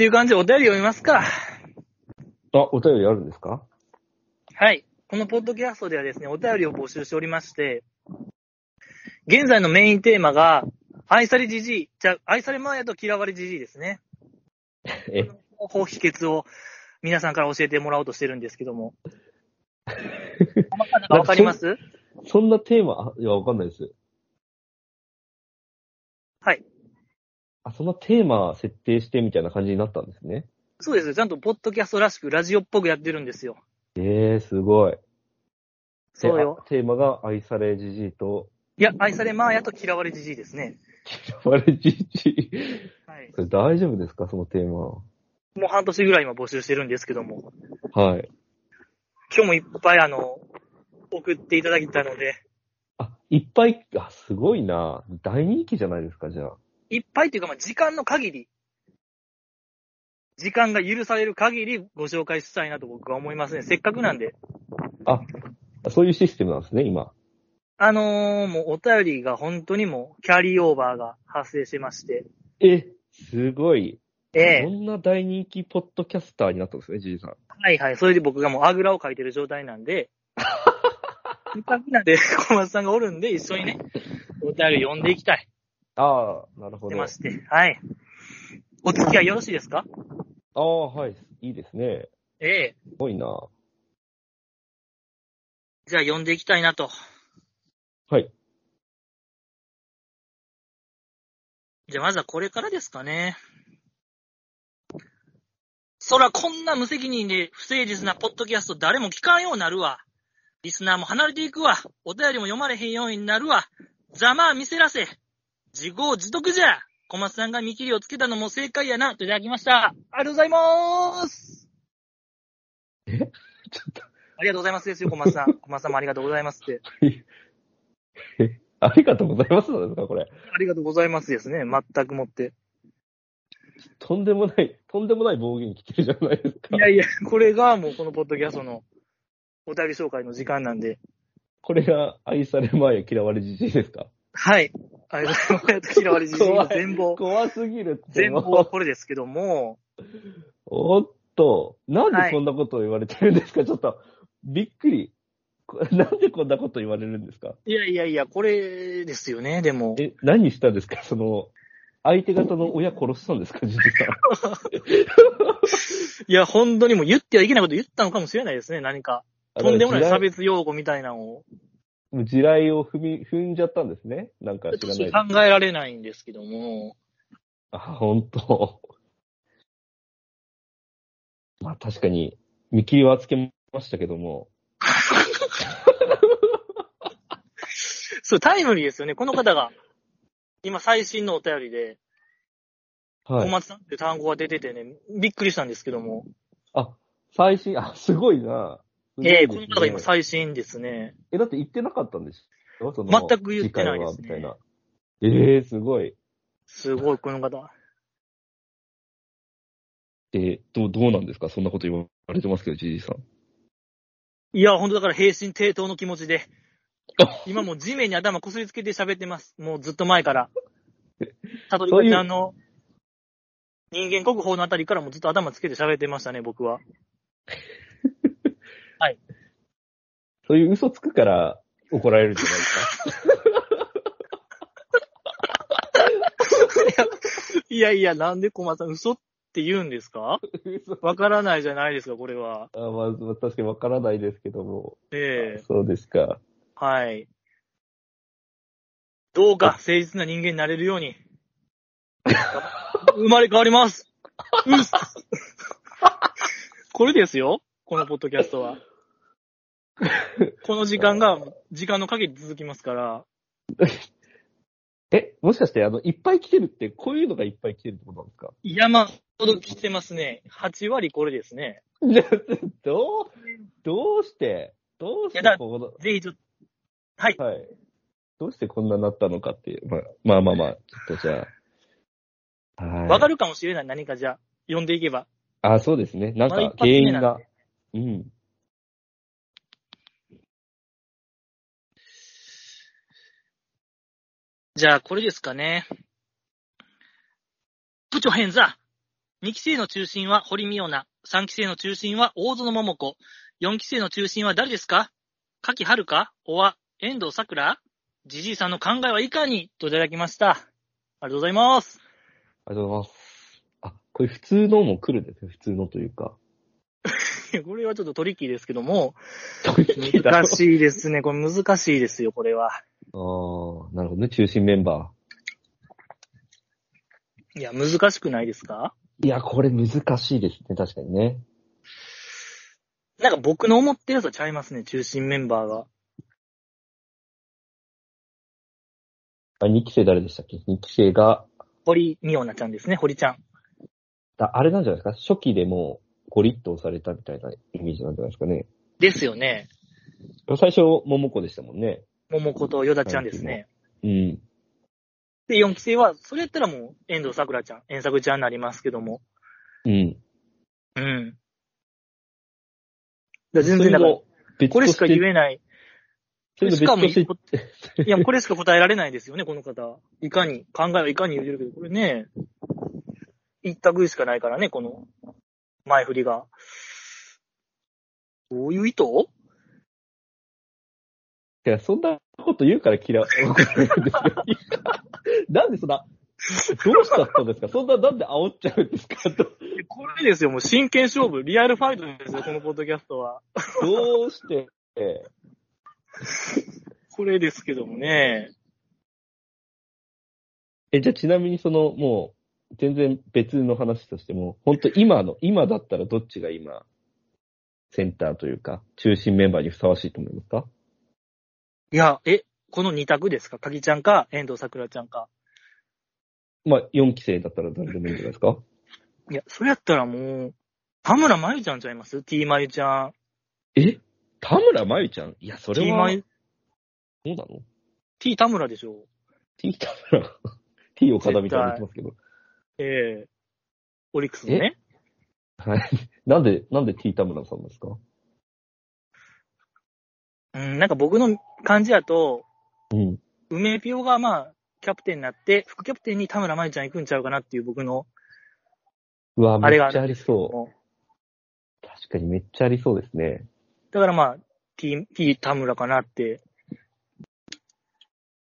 っていう感じでお便り読みますか。あ、お便りあるんですか？はい。このポッドキャストではですね、お便りを募集しておりまして、現在のメインテーマが、愛されじじい、じゃあ、愛されマーヤと嫌われじじいですね。え、方法秘訣を皆さんから教えてもらおうとしてるんですけども。わかります？そんなテーマ、あいや、わかんないです。はい。あ、そんなテーマ設定してみたいな感じになったんですね。そうです。ちゃんとポッドキャストらしくラジオっぽくやってるんですよ。えー、すごい。そうよ。テーマが愛されじじいと、いや、愛されマーヤと嫌われじじいですね。嫌われじじい。はい。それ大丈夫ですか？そのテーマ。もう半年ぐらい今募集してるんですけども。はい。今日もいっぱいあの、送っていただいたので、あ、いっぱい、あ、すごいな。大人気じゃないですか、じゃあ。いっぱいっていうか、まあ、時間の限り、時間が許される限りご紹介したいなと僕は思いますね。せっかくなんで。あ、そういうシステムなんですね、今。あのー、もうお便りが本当にもうキャリーオーバーが発生してまして。え、すごい。ええこんな大人気ポッドキャスターになったんですね、じいさん。はいはい。それで僕がもうあぐらをかいてる状態なんで、せっかくなんで小松さんがおるんで一緒にね、お便り読んでいきたい。ああ、なるほど。出まして。はい。お付き合いよろしいですか？ああ、はい。いいですね。ええすごいな。じゃあ読んでいきたいなと。はい。じゃあまずはこれからですかね。そらこんな無責任で不誠実なポッドキャスト誰も聞かんようになるわ。リスナーも離れていくわ。お便りも読まれへんようになるわ。ざまあ見せらせ。自業自得じゃ。小松さんが見切りをつけたのも正解やな。といただきました。ありがとうございます。ちょっありがとうございますですよ、小松さん。小松さんもありがとうございますって。と、え、ありがとうございますなんですか、これ？ありがとうございますですね。全くもって。とんでもない、とんでもない暴言来てるじゃないですか。いやいや、これがもうこのポッドキャストのお便り紹介の時間なんで。これが愛されまや嫌われじじいですか？はい。ありがとうございます。嫌われじじいの全貌。怖すぎるって。全貌はこれですけども、おっと、なんはいでこんなことを言われてるんですか、ちょっと、びっくり。こ なんでこんなこと言われるんですか？いやいやいや、これですよね、でも。え、何したんですか？その、相手方の親殺したんですか？じじいさん。いや、本当にもう言ってはいけないこと言ったのかもしれないですね、何か。とんでもない差別。別用語みたいなのを。地雷を踏み、踏んじゃったんですね。なんか知らない。考えられないんですけども。あ、本当。まあ確かに、見切りはつけましたけども。そう、タイムリーですよね。この方が、今最新のお便りで、はい。小松さんって単語が出ててね、びっくりしたんですけども。あ、最新、あ、すごいな。ええですねこの方が今最新ですね。え、だって言ってなかったんです全く言ってないですね次回はみたいな。ええすごい。すごい、この方。えどう、どうなんですか？そんなこと言われてますけど、じじいさん。いや、本当だから平身低頭の気持ちで、今もう地面に頭こすりつけて喋ってます。もうずっと前から。たとりかちゃんの人間国宝のあたりからもずっと頭つけて喋ってましたね、僕は。そういう嘘つくから怒られるんじゃないですか？いやいや、なんで小松さん嘘って言うんですか？嘘わからないじゃないですか、これは。あまあ、まあ確かにわからないですけども。ええそうですか。はい。どうか誠実な人間になれるように。生まれ変わります。うっすこれですよ。このポッドキャストは。この時間が、時間の限り続きますから。え、もしかして、あの、いっぱい来てるって、こういうのがいっぱい来てるってことなんですか？山ほど来てますね。8割これですね。じゃあどう、どうして、どうしいやだてこの、ぜひちょっと、はい。はい。どうしてこんなになったのかっていう。まあ、まあまあまあ、ちょっとじゃあ。はい。わかるかもしれない。何かじゃあ、読んでいけば。あ、そうですね。なんかまだ一発原因目なんでが。うん。じゃあ、これですかね。部長変座2期生の中心は堀美央奈。3期生の中心は大園桃子。4期生の中心は誰ですか？柿春か？おは遠藤桜じじいさんの考えはいかに？といただきました。ありがとうございます。ありがとうございます。あ、これ普通のも来るんですね。普通のというか。これはちょっとトリッキーですけども、難しいですね。これ難しいですよ、これは。ああ、なるほどね。中心メンバいや、難しくないですか？ー。いや、これ難しいですね。確かにね。なんか僕の思ってるやつはちゃいますね、中心メンバーが。あ、2期生誰でしたっけ ?2 期生が、堀美央奈ちゃんですね、堀ちゃん。ああれなんじゃないですか？初期でもうゴリッと押されたみたいなイメージなんじゃないですかね。ですよね。最初、桃子でしたもんね。桃子とヨダちゃんですね。うん。で、4期生は、それやったらもう、遠藤桜ちゃん、遠作ちゃんになりますけども。うん。うん。全然だから、別これしか言ええない。それのしかもいや、これしか答えられないですよね、この方。いかに、考えはいかに言うてるけど、これね、一択しかないからね、この前振りが。どういう意図？いや、そんなこと言うから嫌われるんですよ。なんでそんな、どうしちゃったんですか？そんな、なんで煽っちゃうんですか？どこれですよ、もう。真剣勝負、リアルファイトですよ、このポッドキャストは。どうして、え これですけどもね。え、じゃあちなみにその、もう、全然別の話としても、本当今の、今だったらどっちが今、センターというか、中心メンバーにふさわしいと思いますか？いや、え、この二択ですか？かぎちゃんか、遠藤桜ちゃんか。まあ、4期生だったら誰でもいいんじゃないですか？いや、それやったらもう、田村まゆちゃんちゃいます ?T まゆちゃん。え？田村まゆちゃん？いや、そ T れは、そまゆ、うなの？T 田村でしょ ?T 田村 ?T 岡田みたいに言ってますけど。ええオリックスのね。はい。なんで、なんで T 田村さんですか？うん、なんか僕の感じだと、うん。梅ピオがまあ、キャプテンになって、副キャプテンに田村まゆちゃん行くんちゃうかなっていう僕の、うわ、めっちゃありそう。確かにめっちゃありそうですね。だからまあ、T、T 田村かなって、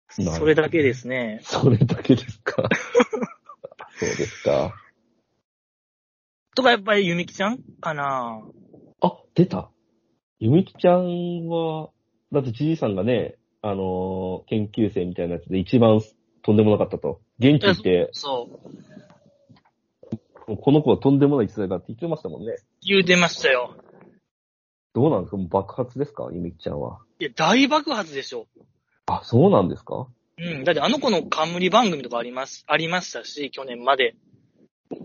それだけですね。それだけですか そうですか。とかやっぱりゆみきちゃんかなあ、出た。ゆみきちゃんは、だってじじいさんがね、あのー研究生みたいなやつで一番とんでもなかったと。元気って、そう。この子はとんでもない逸材だって言ってましたもんね。言うてましたよ。どうなんですか？もう爆発ですか？ゆみきちゃんは。いや、大爆発でしょ。あ、そうなんですか？うん。だってあの子の冠番組とかあります、ありましたし、去年まで。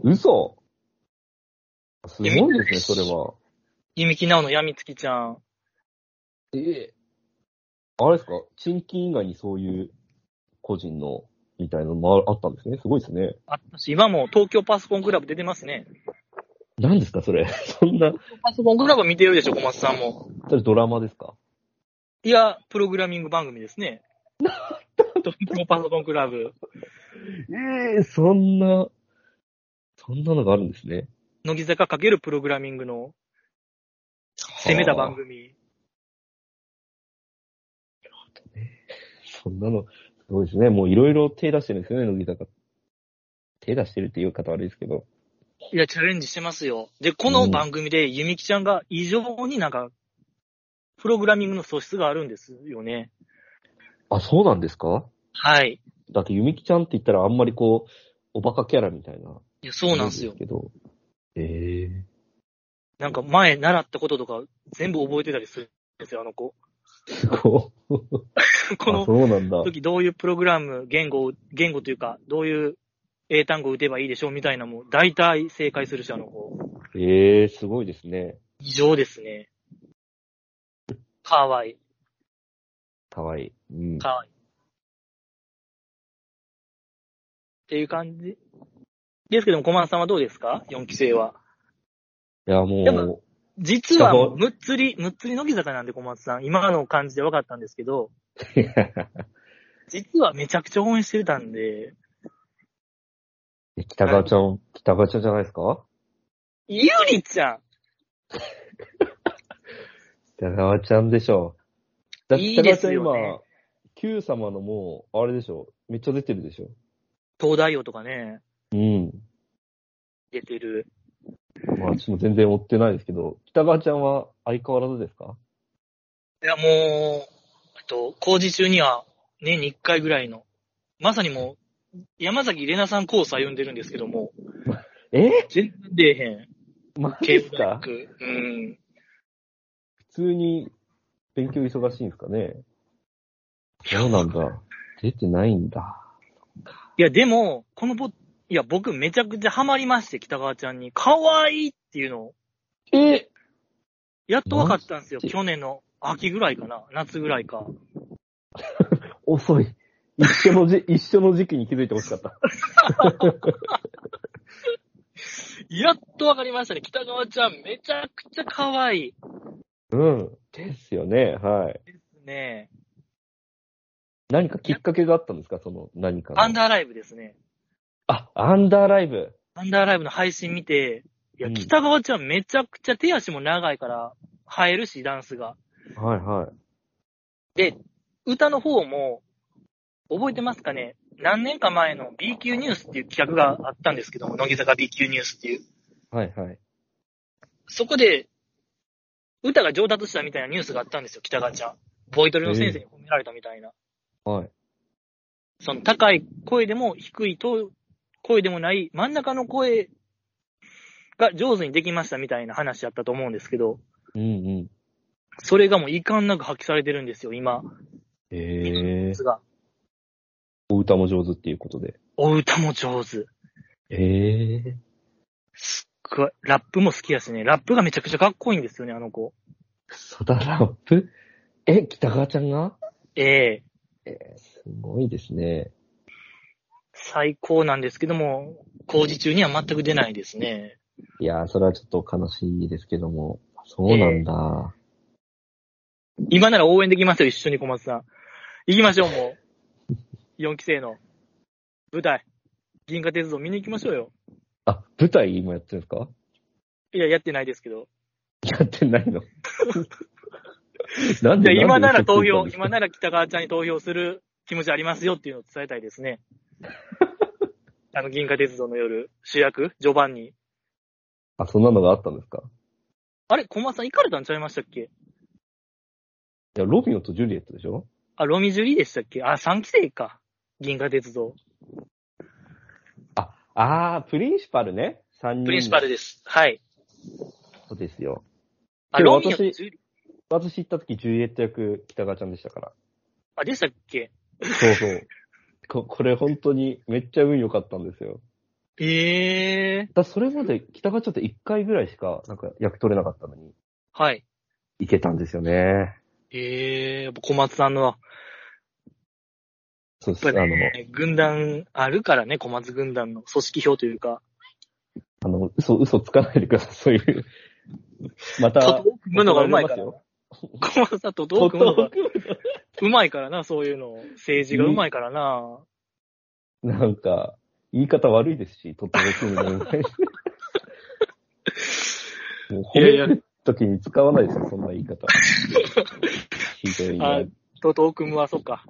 嘘すごいですね、それは。ゆみきなおのやみつきちゃん。ええあれですか？賃金以外にそういう個人のみたいなのもああったんですね？すごいですね。あったし、今も東京パソコンクラブ出てますね。何ですかそれ？そんな、パソコンクラブ見てるでしょ、小松さんも。それドラマですか？いや、プログラミング番組ですね。東京パソコンクラブ。ええそんな、そんなのがあるんですね。乃木坂かけるプログラミングの攻めた番組。そんなの、すごいですね。もういろいろ手出してるんですよね、乃木坂。手出してるっていう方悪いですけど。いや、チャレンジしてますよ。で、この番組でゆみきちゃんが異常になんか、プログラミングの素質があるんですよね。あ、そうなんですか？はい。だってゆみきちゃんって言ったらあんまりこう、おバカキャラみたいな。いや、そうなんですよ。けど。ええなんか前習ったこととか全部覚えてたりするんですよ、あの子。すごい。こあ、のそうなんだ。時どういうプログラム、言語を、言語というか、どういう英単語を打てばいいでしょうみたいなもう大体正解するし、あの子。ええすごいですね。異常ですね。かわいい。かわいい。うん。かわいい。っていう感じ。ですけども、小松さんはどうですか ?4 期生は。いや、もう、実はむっつり、むっつり乃木坂なんで小松さん。今の感じで分かったんですけど、実はめちゃくちゃ応援してたんで、北川ちゃん、北川ちゃんじゃないですか？ゆりちゃん 北川ちゃんでしょ。だっていいですよね北川ちゃん今、Q 様のもう、あれでしょ。めっちゃ出てるでしょ。東大王とかね、うん。出てる。まあ、私も全然追ってないですけど、北川ちゃんは相変わらずですか？いや、もう、えっと、工事中には年に1回ぐらいの、まさにもう、山崎玲奈さんコース歩んでるんですけども、え？全然出えへん。マジですか？うん。普通に勉強忙しいんですかね？そうなんだ。出てないんだ。いや、でも、このぼ、いや、僕めちゃくちゃハマりまして、北川ちゃんに。可愛いっていうのを、えやっと分かったんですよ。マジ？去年の秋ぐらいかな。夏ぐらいか。遅い。一緒のじ、一緒の時期に気づいてほしかった。やっと分かりましたね。北川ちゃんめちゃくちゃ可愛いうん。ですよね。はい。ですね。何かきっかけがあったんですか？その何かの。アンダーライブですね。あ、アンダーライブ。アンダーライブの配信見て、いや、うん北川ちゃんめちゃくちゃ手足も長いから、映えるし、ダンスが。はいはい。で、歌の方も、覚えてますかね？何年か前の B 級ニュースっていう企画があったんですけども、乃木坂 B 級ニュースっていう。はいはい。そこで、歌が上達したみたいなニュースがあったんですよ、北川ちゃん。ボイトレの先生に褒められたみたいな。はい。その高い声でも低いと声でもない真ん中の声が上手にできましたみたいな話やったと思うんですけど、うんうん。それがもう遺憾なく発揮されてるんですよ、今。ええが。お歌も上手っていうことで。お歌も上手。ええすっごい。ラップも好きやしね。ラップがめちゃくちゃかっこいいんですよね、あの子。クソだラップ？え、北川ちゃんが？えええー、すごいですね。最高なんですけども、工事中には全く出ないですね。いやー、それはちょっと悲しいですけども。そうなんだ。今なら応援できますよ、一緒に小松さん。行きましょう、もう。4期生の舞台。銀河鉄道見に行きましょうよ。あ、舞台今やってるんですか？いや、やってないですけど。やってないの？なんで今なら投票、今なら北川ちゃんに投票する気持ちありますよっていうのを伝えたいですね。あの、銀河鉄道の夜、主役、ジョバンニ。あ、そんなのがあったんですか？あれ、小松さん行かれたんちゃいましたっけ？いや、ロミオとジュリエットでしょ？あ、ロミジュリーでしたっけ？あ、3期生か。銀河鉄道。あ、あー、プリンシパルね。三人。プリンシパルです。はい。そうですよ。あ、ロミオと私ジュリ私行った時、ジュリエット役、北川ちゃんでしたから。あ、でしたっけ？そうそう。ここれ本当にめっちゃ運良かったんですよ。ええー。だそれまで北川ちゃんって1回ぐらいしか、なんか役取れなかったのに、はい。いけたんですよね。ええー、やっぱ小松さんの、そうです。やっぱあの、ね、軍団あるからね、小松軍団の組織票というか、あの、嘘、嘘つかないでください。そういう。また、とと組むのがうまいから。怒られ小松さんとどうますよ組むのがうまいからな、そういうの。政治がうまいからな。なんか、言い方悪いですし、とっても組むのみたいに。もう褒める時に使わないですよ、そんな言い方。ひどいなあ。とと組むは、そっか。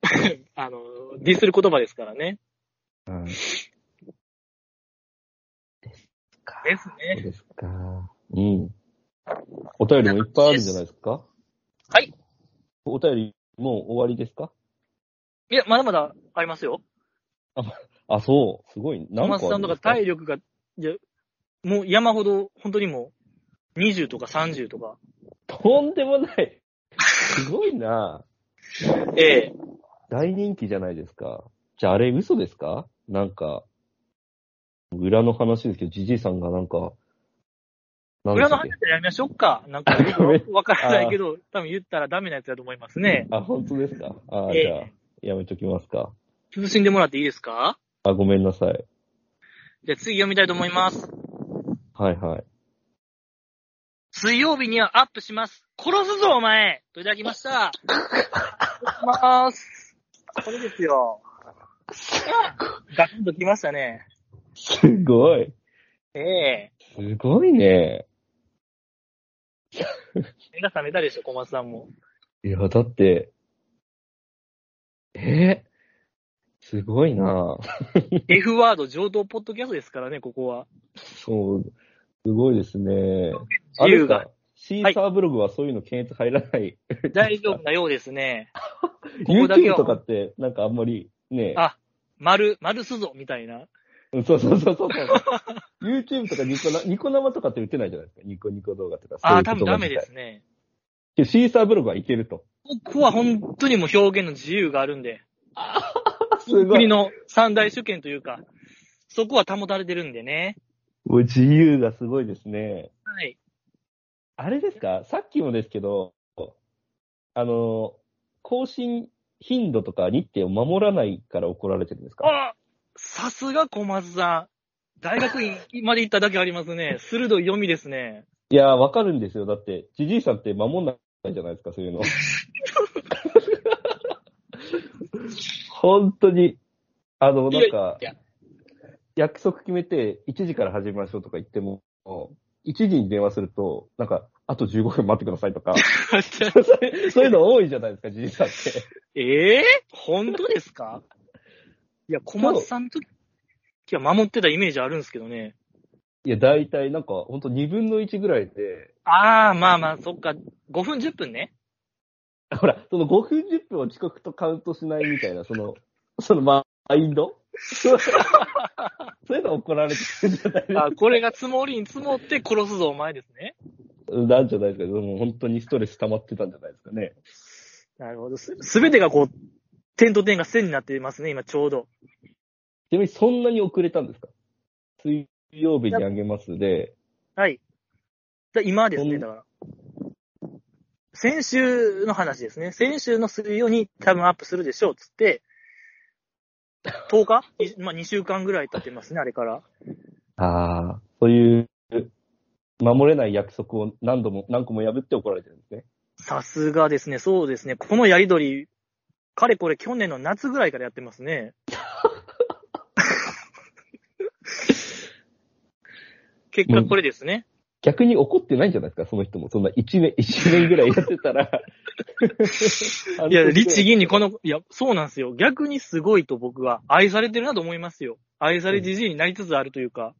あの、ディスる言葉ですからね。はいですか。ですそうね。ですか。うん。お便りもいっぱいあるんじゃないですか？はい。お便りもう終わりですか？いや、まだまだありますよ。あ、そう。すごい。小何個あ松さんとか体力が、いや、もう山ほど、本当にもう、20とか30とか。とんでもない。すごいな。ええ大人気じゃないですか。じゃああれ嘘ですか？なんか、裏の話ですけど、じじいさんがなんか、裏の話やりましょうか。なんか、わからないけど、多分言ったらダメなやつだと思いますね。あ、本当ですか？あ、ええじゃあ、やめときますか。進んでもらっていいですか？あ、ごめんなさい。じゃあ次読みたいと思います。はいはい。水曜日にはアップします。殺すぞ、お前といただきました。お願いします。これですよ。ガツンときましたね。すごい。ええすごいね。目が覚めたでしょ、小松さんも。いや、だって、えーすごいな F ワード上等ポッドキャストですからね、ここは。そう、すごいですね。自由が。シーサーブログはそういうの検閲入らない？大丈夫なようですね。ここだけ YouTube はとかって、なんかあんまりね、あ、丸、丸すぞ、みたいな。うんそうそうそうそう。YouTube とかニコなニコ生とかって売ってないじゃないですか。ニコニコ動画とか。ああ、多分ダメですね。シーサーブログはいけると。ここは本当にもう表現の自由があるんで、すごい。国の三大主権というか、そこは保たれてるんでね。もう自由がすごいですね。はい。あれですか？さっきもですけど、あの、更新頻度とか日程を守らないから怒られてるんですか？あさすが小松さん。大学院まで行っただけありますね。鋭い読みですね。いやー、わかるんですよ。だって、じじいさんって守んないじゃないですか、そういうの。本当に、あの、なんか約束決めて1時から始めましょうとか言っても、1時に電話すると、なんか、あと15分待ってくださいとか、そういうの多いじゃないですか、じじいさんって。ええ本当ですか？いや、小松さんの時は守ってたイメージあるんですけどね。いや、大体なんか、ほんと2分の1ぐらいで、ああ、まあまあ、そっか。5分10分ね。ほら、その5分10分を遅刻とカウントしないみたいな、その、そのマインド？そういうの怒られてるんじゃないですか。あこれが積もりに積もって殺すぞ、お前ですね。なんじゃないですか。でも本当にストレス溜まってたんじゃないですかね。なるほど。すすべてがこう、点と点が線になっていますね、今ちょうど。ちなみにそんなに遅れたんですか？水曜日にあげますで、はい。だ今ですね、だから。先週の話ですね。先週の水曜に多分アップするでしょう、つって、10日？いまあ2週間ぐらい経ってますね、あれから。ああ、そういう、守れない約束を何度も、何個も破って怒られてるんですね。さすがですね、そうですね。このやりとり、かれこれ去年の夏ぐらいからやってますね。結果これですね。逆に怒ってないんじゃないですか、その人も。そんな1年、一年ぐらいやってたら。いや、律儀にこの、いや、そうなんですよ。逆にすごいと僕は愛されてるなと思いますよ。愛されじじいになりつつあるというか。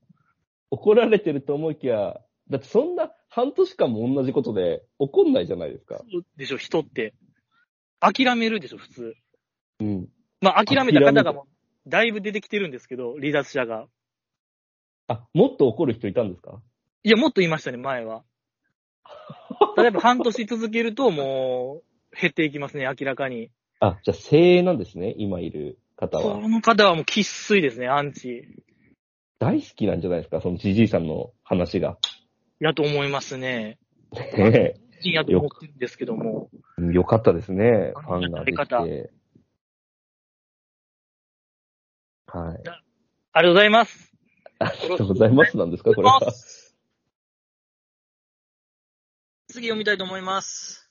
怒られてると思いきや、だってそんな半年間も同じことで怒んないじゃないですか。そうでしょ、人って。諦めるでしょ、普通。うん。まあ、諦めた方がもう、だいぶ出てきてるんですけど、離脱者が。あ、もっと怒る人いたんですか？いや、もっと言いましたね、前は。例えば半年続けると、もう、減っていきますね、明らかに。あ、じゃあ精鋭なんですね、今いる方は。この方はもう生粋ですね、アンチ。大好きなんじゃないですか、そのじじいさんの話が。やと思いますね。ねいいやと思ってるんですけども。えよかったですね、ファンができて。はい。ありがとうございます。ありがとうございますなんですか、これは。次読みたいと思います。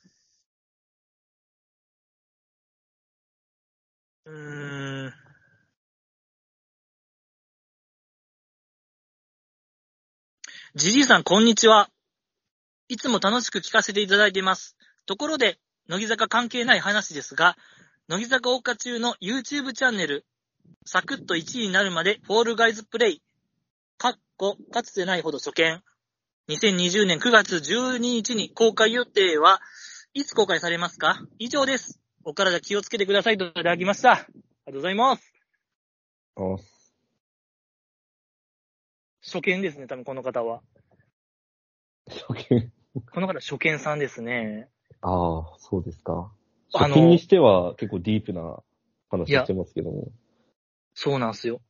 うーん。じじいさん、こんにちは。いつも楽しく聞かせていただいています。ところで、乃木坂関係ない話ですが、乃木坂大花中の YouTube チャンネル、サクッと1位になるまでフォールガイズプレイ、かっこ、かつてないほど初見。2020年9月12日に公開予定はいつ公開されますか？以上です。お体気をつけてくださいといただきました。ありがとうございます。あ初見ですね、多分この方は。初見。この方初見さんですね。ああ、そうですか。あの初見にしては結構ディープな話してますけども。そうなんですよ。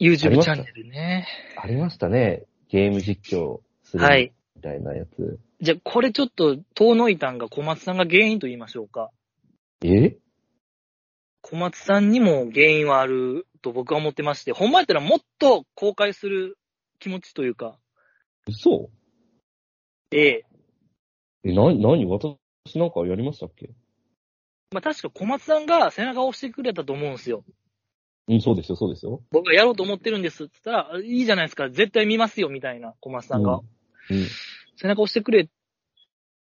YouTube チャンネルね。ありましたね。ゲーム実況するはい。みたいなやつ。じゃあ、これちょっと、遠のいたんが小松さんが原因と言いましょうか。え？小松さんにも原因はあると僕は思ってまして、ほんまやったらもっと公開する気持ちというか、嘘？ええ。え、な、なに私なんかやりましたっけ？まあ確か小松さんが背中を押してくれたと思うんですよ。うん、そうですよ、そうですよ。僕がやろうと思ってるんですって言ったら、いいじゃないですか、絶対見ますよ、みたいな、小松さんが。うん。背中押してくれっ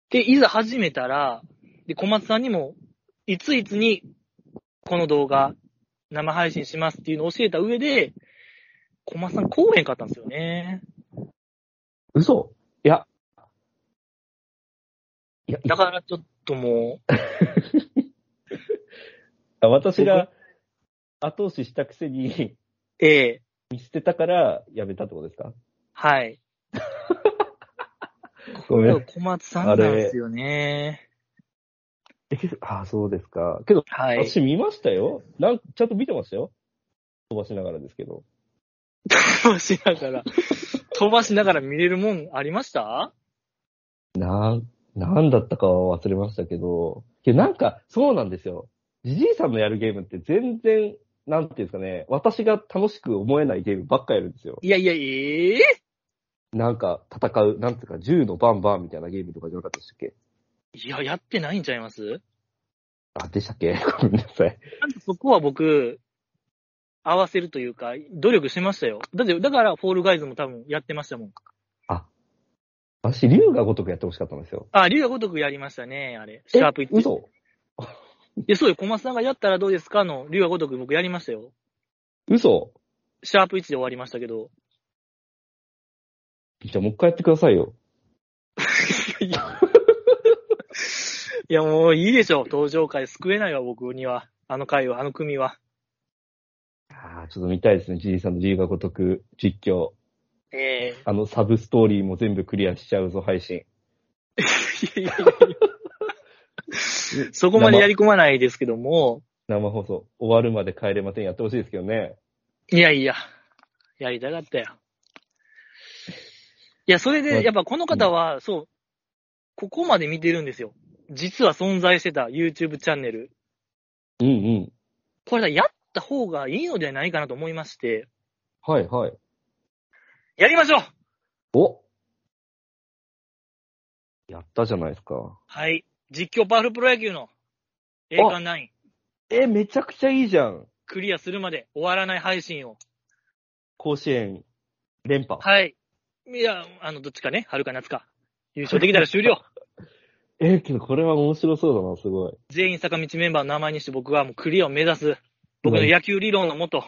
て、いざ始めたら、で、小松さんにも、いついつに、この動画、生配信しますっていうのを教えた上で、小松さん来おへんかったんですよね。嘘いや。いや、だからちょっとも あ私が後押ししたくせにう、ええ見捨てたからやめたってことですか？はい。ごめん。小松さんなんですよね。えけどあ、そうですか。けど、はい。私見ましたよ。なんちゃんと見てましたよ。飛ばしながらですけど。飛ばしながら、飛ばしながら見れるもんありました？なん、なんだったかは忘れましたけど、けどなんか、そうなんですよ。じじいさんのやるゲームって全然、なんていうんですかね、私が楽しく思えないゲームばっかやるんですよ。いやいや、ええなんか、戦う、なんていうか、銃のバンバンみたいなゲームとかじゃなかったでしたっけ？いや、やってないんちゃいます？あ、でしたっけ？ごめんなさい。ちゃんとそこは僕、合わせるというか、努力しましたよ。だって、だから、フォールガイズも多分やってましたもん。私、竜が如くやってほしかったんですよ。あ、竜が如くやりましたね、あれ。シャープ1。嘘？いや、そうよ、小松さんがやったらどうですか？の、竜が如く僕やりましたよ。嘘？シャープ1で終わりましたけど。じゃあもう一回やってくださいよ。いや、いやもういいでしょ。登場回救えないわ、僕には。あの回は、あの組は。ああ、ちょっと見たいですね。じいさんの竜が如く実況。ええあの、サブストーリーも全部クリアしちゃうぞ、配信。いやいやいやそこまでやり込まないですけども、生放送終わるまで帰れませんやってほしいですけどね。いやいや、やりたかったよ。いや、それまで、やっぱこの方は、そう、ここまで見てるんですよ。実は存在してた YouTube チャンネル。うんうん。これだ、やった方がいいのではないかなと思いまして、はいはい。やりましょうおやったじゃないですか。はい。実況パワフルプロ野球の栄冠9え、めちゃくちゃいいじゃん。クリアするまで終わらない配信を。甲子園連覇。はい。いや、あの、どっちかね、春か夏か。優勝できたら終了。え、けどこれは面白そうだな、すごい。全員坂道メンバーの名前にして僕はもうクリアを目指す。僕の野球理論のもと。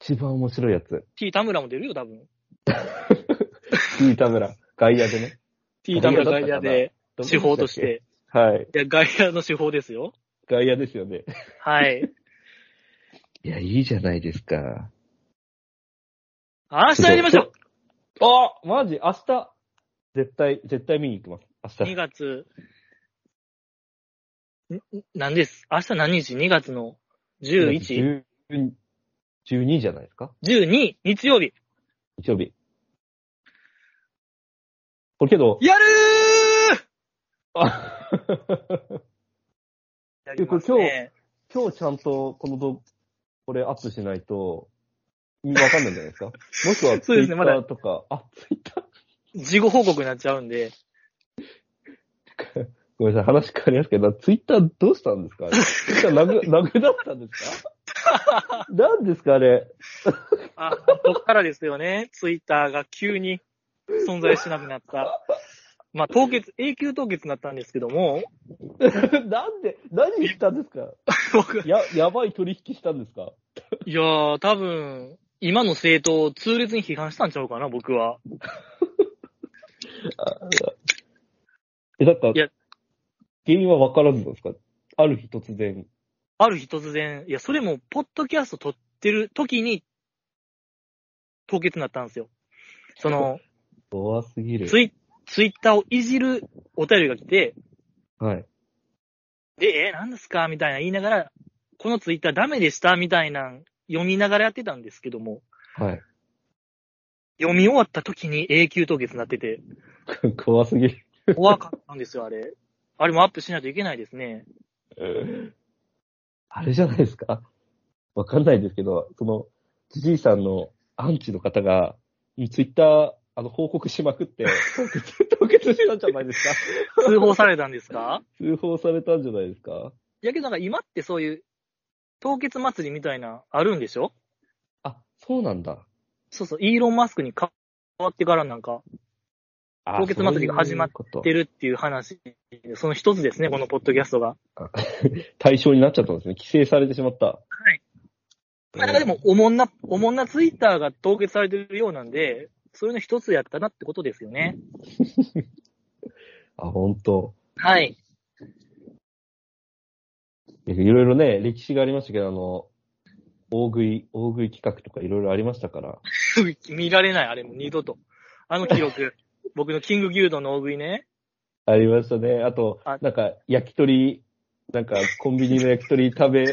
一番面白いやつ。T 田村も出るよ、多分。T 田村。外野でね。T 田村外外野で、手法とし。て。はい。いや、外野の手法ですよ。外野ですよね。はい。いや、いいじゃないですか。明日やりましょうあマジ？明日、絶対、絶対見に行きます。明 !2 日。月、んん何です？明日何日 ?2 月の 11?12 10 12じゃないですか？日曜日。日曜日。これけど、やるあーやりますね。今日ちゃんとこの動これアップしないと、わかんないんじゃないですか？もしくはツイッターとか、あ、ツイッター事後報告になっちゃうんで。ごめんなさい、話変わりますけど、ツイッターどうしたんですか？ツイッターなく、なくなったんですか？何ですかあれ？あ、こっからですよね。ツイッターが急に存在しなくなった。まあ、凍結、永久凍結になったんですけども、なんで、何したんですか？僕、や、やばい取引したんですか？いやー、多分、今の政党を痛烈に批判したんちゃうかな、僕は。え、だから、いや原因はわからずなんですか？ある日突然。ある日突然、いや、それも、ポッドキャスト撮ってる時に、凍結になったんですよ。その、怖すぎる。ツイツイッターをいじるお便りが来て、はい。で、え、何ですか？みたいな言いながら、このツイッターダメでした？みたいな読みながらやってたんですけども、はい。読み終わった時に永久凍結になってて、怖すぎる。怖かったんですよ、あれ。あれもアップしないといけないですね。あれじゃないですか？わかんないですけど、その、じじいさんのアンチの方が、ツイッター、あの、報告しまくって、凍結、したんじゃないですか。通報されたんですか？通報されたんじゃないですか？いやけどなんか今ってそういう、凍結祭りみたいな、あるんでしょ？あ、そうなんだ。そうそう、イーロン・マスクに変わってからなんか、あ凍結祭りが始まっそういうこと出るっていう話、その一つですね、このポッドキャストが。対象になっちゃったんですね。規制されてしまった。はい。まあ、でも、おもんな、おもんなツイッターが凍結されてるようなんで、それの一つやったなってことですよね。あ、本当はい。いろいろね、歴史がありましたけど、あの、大食い、大食い企画とかいろいろありましたから。見られない、あれも二度と。あの記録、僕のキング牛丼の大食いね。ありましたね。あとあ、なんか、焼き鳥、なんか、コンビニの焼き鳥食べ、な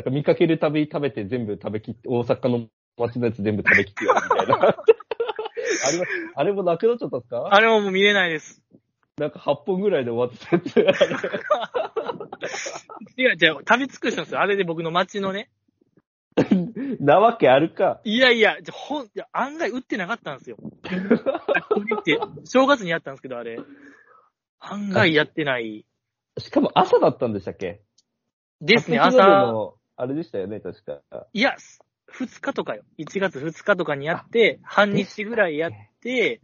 んか見かけるたび食べて全部食べきって、大阪の街のやつ全部食べきってやるみたいな。あれは、あれもなくなっちゃったんですか？あれももう見れないです。なんか8本ぐらいで終わってたやつ。あ れいや、じゃあ、食べ尽くしたんですよ。あれで僕の街のね。なわけあるか。いやいや、じゃあほん、いや案外売ってなかったんですよ。って、正月にやったんですけど、あれ。案外やってない。しかも朝だったんでしたっけ？ですね、朝。のあれでしたよね、確か。いや、2日とかよ。1月2日とかにやって、半日ぐらいやって、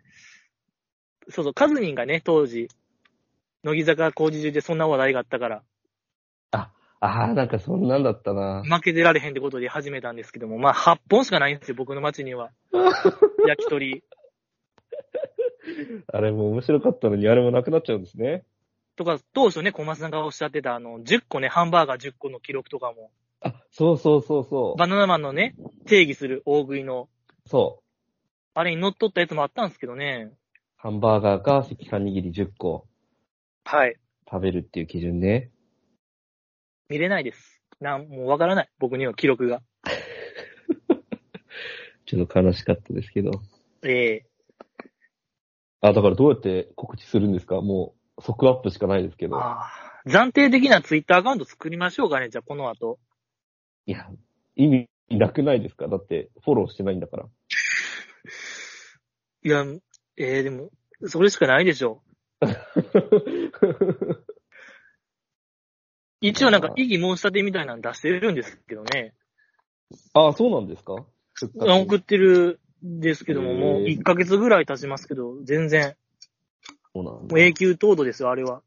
そうそう、カズミンがね、当時、乃木坂工事中でそんな話題があったから、ああ、なんかそんなんだったな。負けてられへんってことで始めたんですけども、まあ8本しかないんですよ、僕の街には。焼き鳥。あれも面白かったのに、あれもなくなっちゃうんですね。とか、当初ね、小松さんがおっしゃってた、あの、10個ね、ハンバーガー10個の記録とかも、あ、そうそうそうそう。バナナマンのね、定義する大食いの、そう。あれに乗っ取ったやつもあったんですけどね。ハンバーガーか赤飯握り10個はい。食べるっていう基準ね。見れないです。なん、もうわからない。僕には記録が。ちょっと悲しかったですけど。ええあ、だからどうやって告知するんですか？もう、即アップしかないですけど。ああ。暫定的なツイッターアカウント作りましょうかね、じゃあこの後。いや、意味なくないですか？だって、フォローしてないんだから。いや、ええでも、それしかないでしょう。一応なんか異議申し立てみたいなの出してるんですけどね。あ、そうなんですか？送ってるんですけども、もう1ヶ月ぐらい経ちますけど、全然、そうなんだもう永久凍土ですよ、あれは。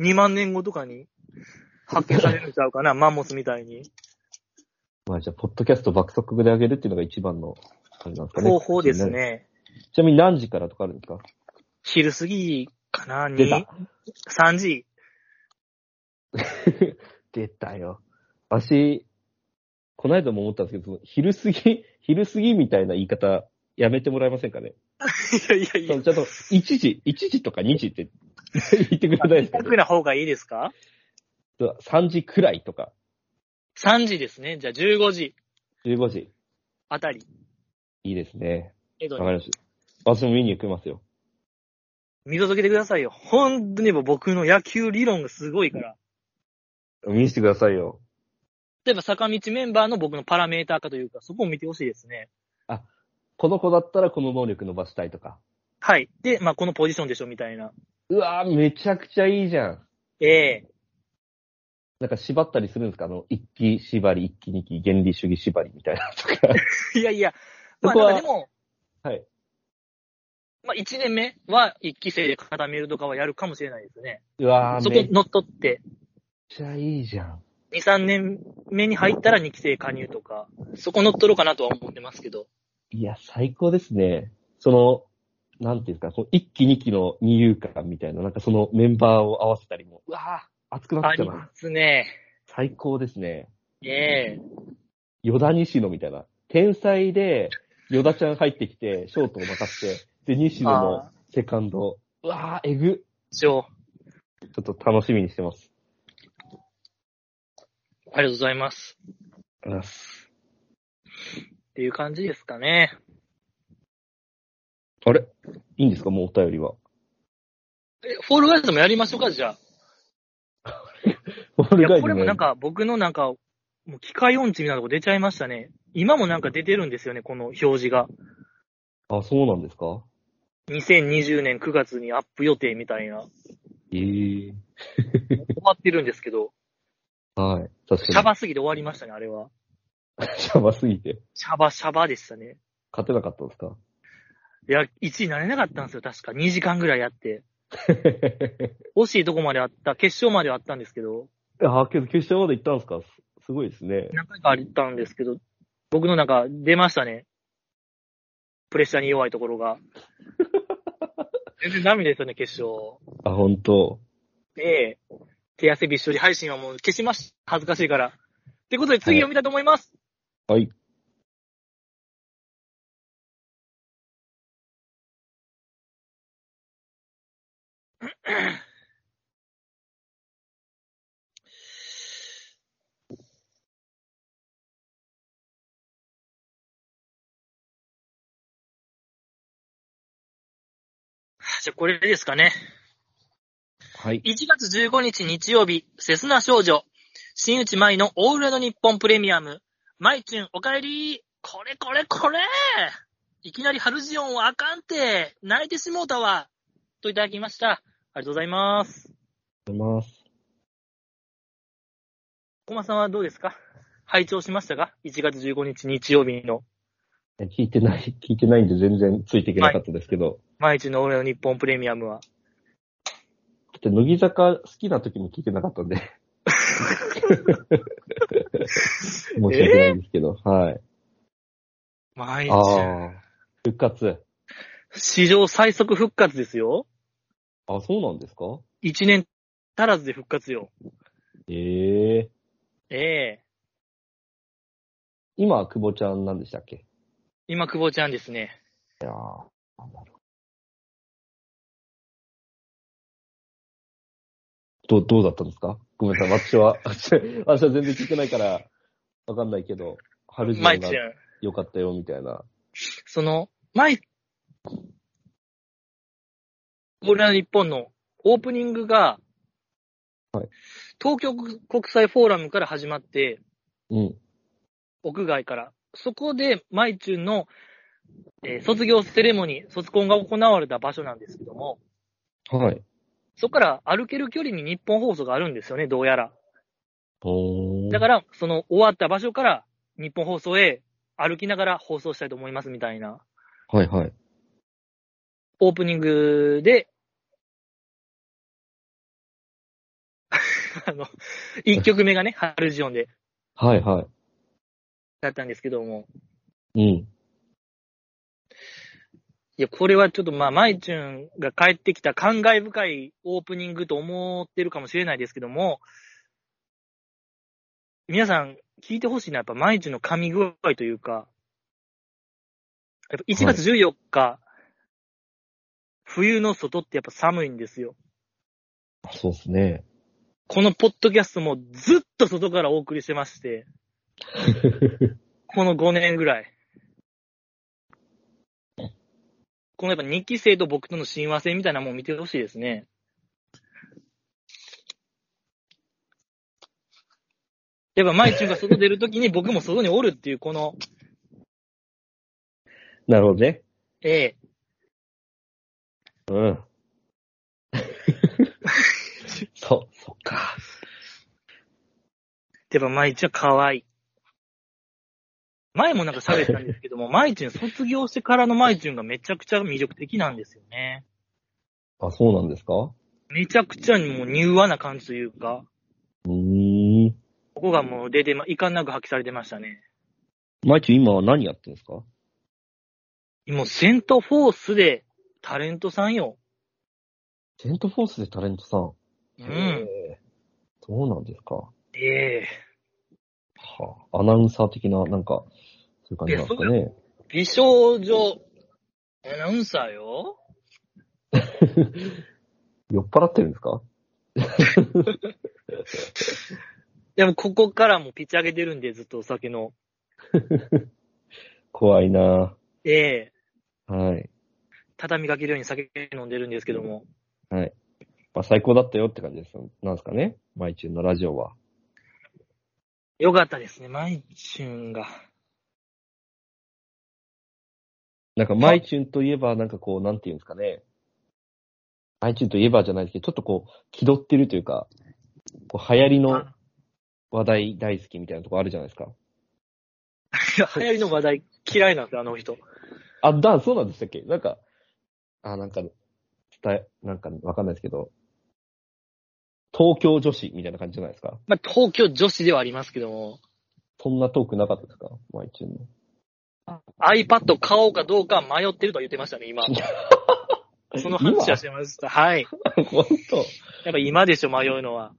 2万年後とかに発見されるんちゃうかな、マンモスみたいに。まあじゃあ、ポッドキャスト爆速で上げるっていうのが一番の、あれなんですかね。方法です。ね。ちなみに何時からとかあるんですか？昼過ぎかな、出にた。3時。出たよ。私、この間も思ったんですけど、昼過ぎ、昼過ぎみたいな言い方、やめてもらえませんかね？いやいやいやちゃんと、1時、1時とか2時って 言ってくれないですか？楽な方がいいですか？3時くらいとか、?3 時ですね。じゃあ15時15時。あたり。いいですね。江戸にわかりました。私も見に行きますよ。見届けてくださいよ。本当にもう僕の野球理論がすごいから。見せてくださいよ。例えば坂道メンバーの僕のパラメーター化というか、そこを見てほしいですね。この子だったらこの能力伸ばしたいとか。はい。で、まあこのポジションでしょみたいな。うわぁ、めちゃくちゃいいじゃん。ええなんか縛ったりするんですか？あの、一期縛り、一期二期、原理主義縛りみたいなとか。いやいや、まあそこはなんかでも、はい。まあ1年目は1期生で固めるとかはやるかもしれないですね。うわぁ、そこ乗っ取って、ちゃいいじゃん。2、3年目に入ったら2期生加入とか、そこ乗っ取ろうかなとは思ってますけど。いや、最高ですね。その、なんていうんですか、その一期二期の二遊間みたいな、なんかそのメンバーを合わせたりも、うわぁ、熱くなってきたなま。すね。最高ですね。ええヨダ西野みたいな。天才で、ヨダちゃん入ってきて、ショートを任せて、で、西野のあセカンド。うわぁ、えぐ。一応、ちょっと楽しみにしてます。ありがとうございます。ありがとうございますっていう感じですかね。あれ？いいんですか？もうお便りは。え、フォールガイズもやりましょうか、じゃあ。いや、これもなんか僕のなんか、もう機械音痴みたいなとこ出ちゃいましたね。今もなんか出てるんですよね、この表示が。あ、そうなんですか？2020年9月にアップ予定みたいな。ええ 終わってるんですけど。はい。確シャかバすぎて終わりましたね、あれは。に。シャバすぎて。シャバシャバでしたね。勝てなかったんですか？いや、1位なれなかったんですよ、確か。2時間ぐらいやって。惜しいとこまであった、決勝まではあったんですけど、あ、けど決勝まで行ったんですか？すすごいですね。何回かあったんですけど、僕のなんか出ましたね。プレッシャーに弱いところが。全然ダメですよね、決勝。あ、本当で、手汗びっしょり配信はもう消しました。恥ずかしいから。ってことで次読みたいと思います。はい。じゃあこれですかね。はい。1月15日日曜日、セスナ少女、新内舞のオールナイト日本プレミアム、マイチュンお帰りこれこれこれいきなりハルジオンはあかんて泣いてしもうたわといただきました。ありがとうございます。ありがとうございます。コマさんはどうですか？拝聴しましたか ?1 月15日日曜日のえ聞いてない、聞いてないんで全然ついていけなかったですけど。マイチュンのオールナイト日本プレミアムは。だって乃木坂好きな時に聞いてなかったんで。申し訳ないんですけど。はい。マイチュン。ああ。復活。史上最速復活ですよ。あ、そうなんですか？1年足らずで復活よ。ええええ今は久保ちゃんなんでしたっけ？今、久保ちゃんですね。いやーなんどう、どうだったんですか？ごめんなさい。私は、私は全然聞いてないから、わかんないけど、春ジオが。良かったよ、みたいな。その、マイ、俺らの日本のオープニングが、はい東京国際フォーラムから始まって、うん。屋外から。そこで、マイチュンの、えー卒業セレモニー、卒コンが行われた場所なんですけども、はい。そこから歩ける距離に日本放送があるんですよね、どうやら。だから、その終わった場所から日本放送へ歩きながら放送したいと思いますみたいな、はいはい。オープニングで、あの、1曲目がね、ハルジオンではいはだったんですけども、い。うん。いや、これはちょっとまあ、マイチュンが帰ってきた感慨深いオープニングと思ってるかもしれないですけども、皆さん聞いてほしいのはやっぱマイチュンの噛み具合というか、やっぱ1月14日、冬の外ってやっぱ寒いんですよ。そうですね。このポッドキャストもずっと外からお送りしてまして、この5年ぐらい。このやっぱ2期生と僕との親和性みたいなもん見てほしいですね。やっぱ、マイチュンが外出るときに僕も外におるっていう、この、なるほどね。ええうん。そ、そっか。やっぱ、マイチュンは可愛い。前もなんか喋ったんですけども、マイチュン卒業してからのマイチュンがめちゃくちゃ魅力的なんですよね。あ、そうなんですか？めちゃくちゃにもう柔和な感じというか、うーん。ここがもう出てま、いかんなく発揮されてましたね。マイチュ今は何やってんですか？もうセントフォースでタレントさんよ。セントフォースでタレントさん。うん。そうなんですか。ええはあ、アナウンサー的な、なんか、そういう感じなんですかね。美少女アナウンサーよ。酔っ払ってるんですか？でもここからもピッチ上げてるんで、ずっとお酒の。怖いなええはい。畳みかけるように酒飲んでるんですけども。はい。まあ、最高だったよって感じです。なんですかね。マイチュンのラジオは。よかったですね、マイチュンが。なんか、マイチュンといえば、なんかこう、なんていうんですかね。マイチュンといえばじゃないですけど、ちょっとこう、気取ってるというか、こう流行りのあ話題大好きみたいなとこあるじゃないですか。流行りの話題嫌いなんですよ、あの人。あ、だ、そうなんでしたっけ？なんか、あ、なんか、伝え、なんかわかんないですけど、東京女子みたいな感じじゃないですか？まあ、東京女子ではありますけども、そんなトークなかったですか？マイチューンの。iPad 買おうかどうか迷ってるとは言ってましたね、今。その話はしてました。はい。本当？やっぱ今でしょ、迷うのは。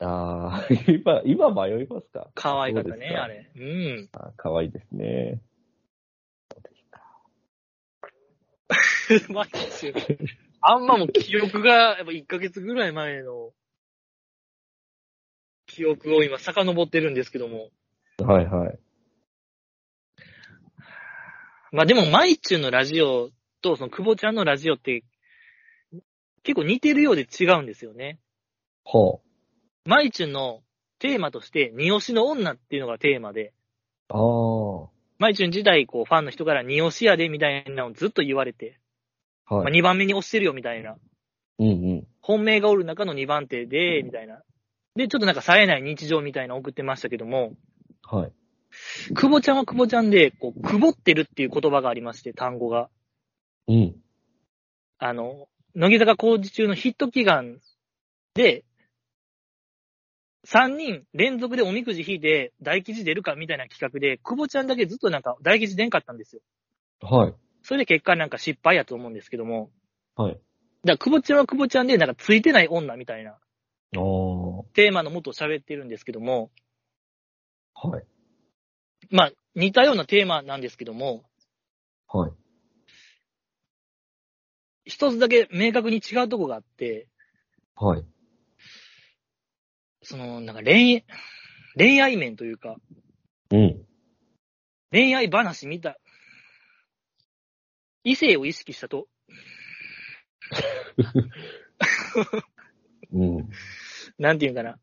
ああ、今、今迷いますか？可愛かったね、あれ。うん。あーかわいいですね。毎日あんまもう記憶が、やっぱ1ヶ月ぐらい前の記憶を今遡ってるんですけども。はいはい。まあでも、マイチュンのラジオと、その久保ちゃんのラジオって、結構似てるようで違うんですよね。ほマイチュンのテーマとして、二押しの女っていうのがテーマで、う。あマイチュン自体、こう、ファンの人から二押しやで、みたいなのをずっと言われて、あ。はまあ、い。2番目に押してるよ、みたいな。うんうん。本命がおる中の2番手で、みたいな。で、ちょっとなんか冴えない日常みたいなの送ってましたけども、はい。久保ちゃんは久保ちゃんで、こう、久保ってるっていう言葉がありまして、単語が。うん。あの、乃木坂工事中のヒット祈願で、3人連続でおみくじ引いて大吉出るかみたいな企画で、久保ちゃんだけずっとなんか大吉出んかったんですよ。はい。それで結果なんか失敗やと思うんですけども。はい。だから久保ちゃんは久保ちゃんでなんかついてない女みたいなああ。テーマのもと喋ってるんですけども、はい。まあ似たようなテーマなんですけども、はい。一つだけ明確に違うとこがあって、はい。そのなんか恋、恋愛面というか、うん。恋愛話見た、異性を意識したと、うん。なんていうんかな。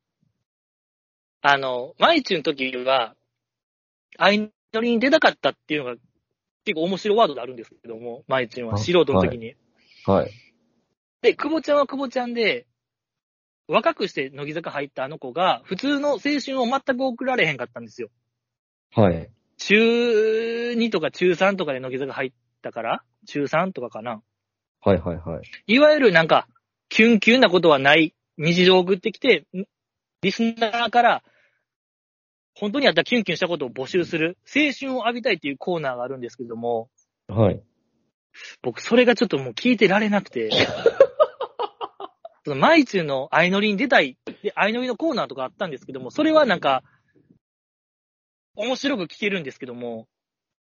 あの、マイチュンの時は、相乗りに出たかったっていうのが結構面白ワードであるんですけども、マイチュンはあ素人の時に。はい。で、久保ちゃんは久保ちゃんで、若くして乃木坂入ったあの子が、普通の青春を全く送られへんかったんですよ。はい。中2とか中3とかで乃木坂入ったから、中3とかかな。はいはいはい。いわゆるなんか、キュンキュンなことはない日常を送ってきて、んリスナーから、本当にあったキュンキュンしたことを募集する、青春を浴びたいっていうコーナーがあるんですけども、はい。僕それがちょっともう聞いてられなくて、そのマイチューの相乗りに出たい、で、相乗りのコーナーとかあったんですけども、それはなんか、面白く聞けるんですけども、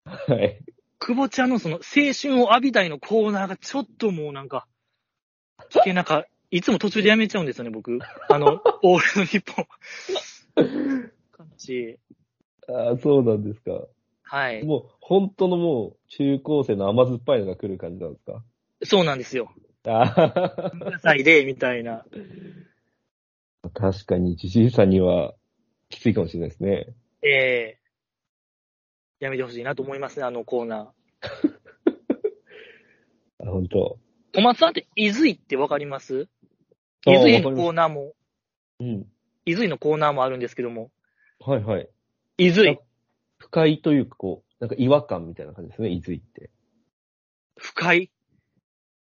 はい。久保ちゃんのその青春を浴びたいのコーナーがちょっともうなんか、聞けなか、いつも途中でやめちゃうんですよね、僕。あの、オールの日本。感じ。ああ、そうなんですか。はい。もう、本当のもう、中高生の甘酸っぱいのが来る感じなんですか？そうなんですよ。ああ。くださいで、みたいな。確かに、じじいさんには、きついかもしれないですね。ええやめてほしいなと思いますね、あのコーナ あ、本当。ー。小松さんって、伊豆ってわかります？伊豆のわかりますコーナーも、うん。伊豆のコーナーもあるんですけども、はいはい。伊豆、不快というか、こう、なんか違和感みたいな感じですね、伊豆って。深い。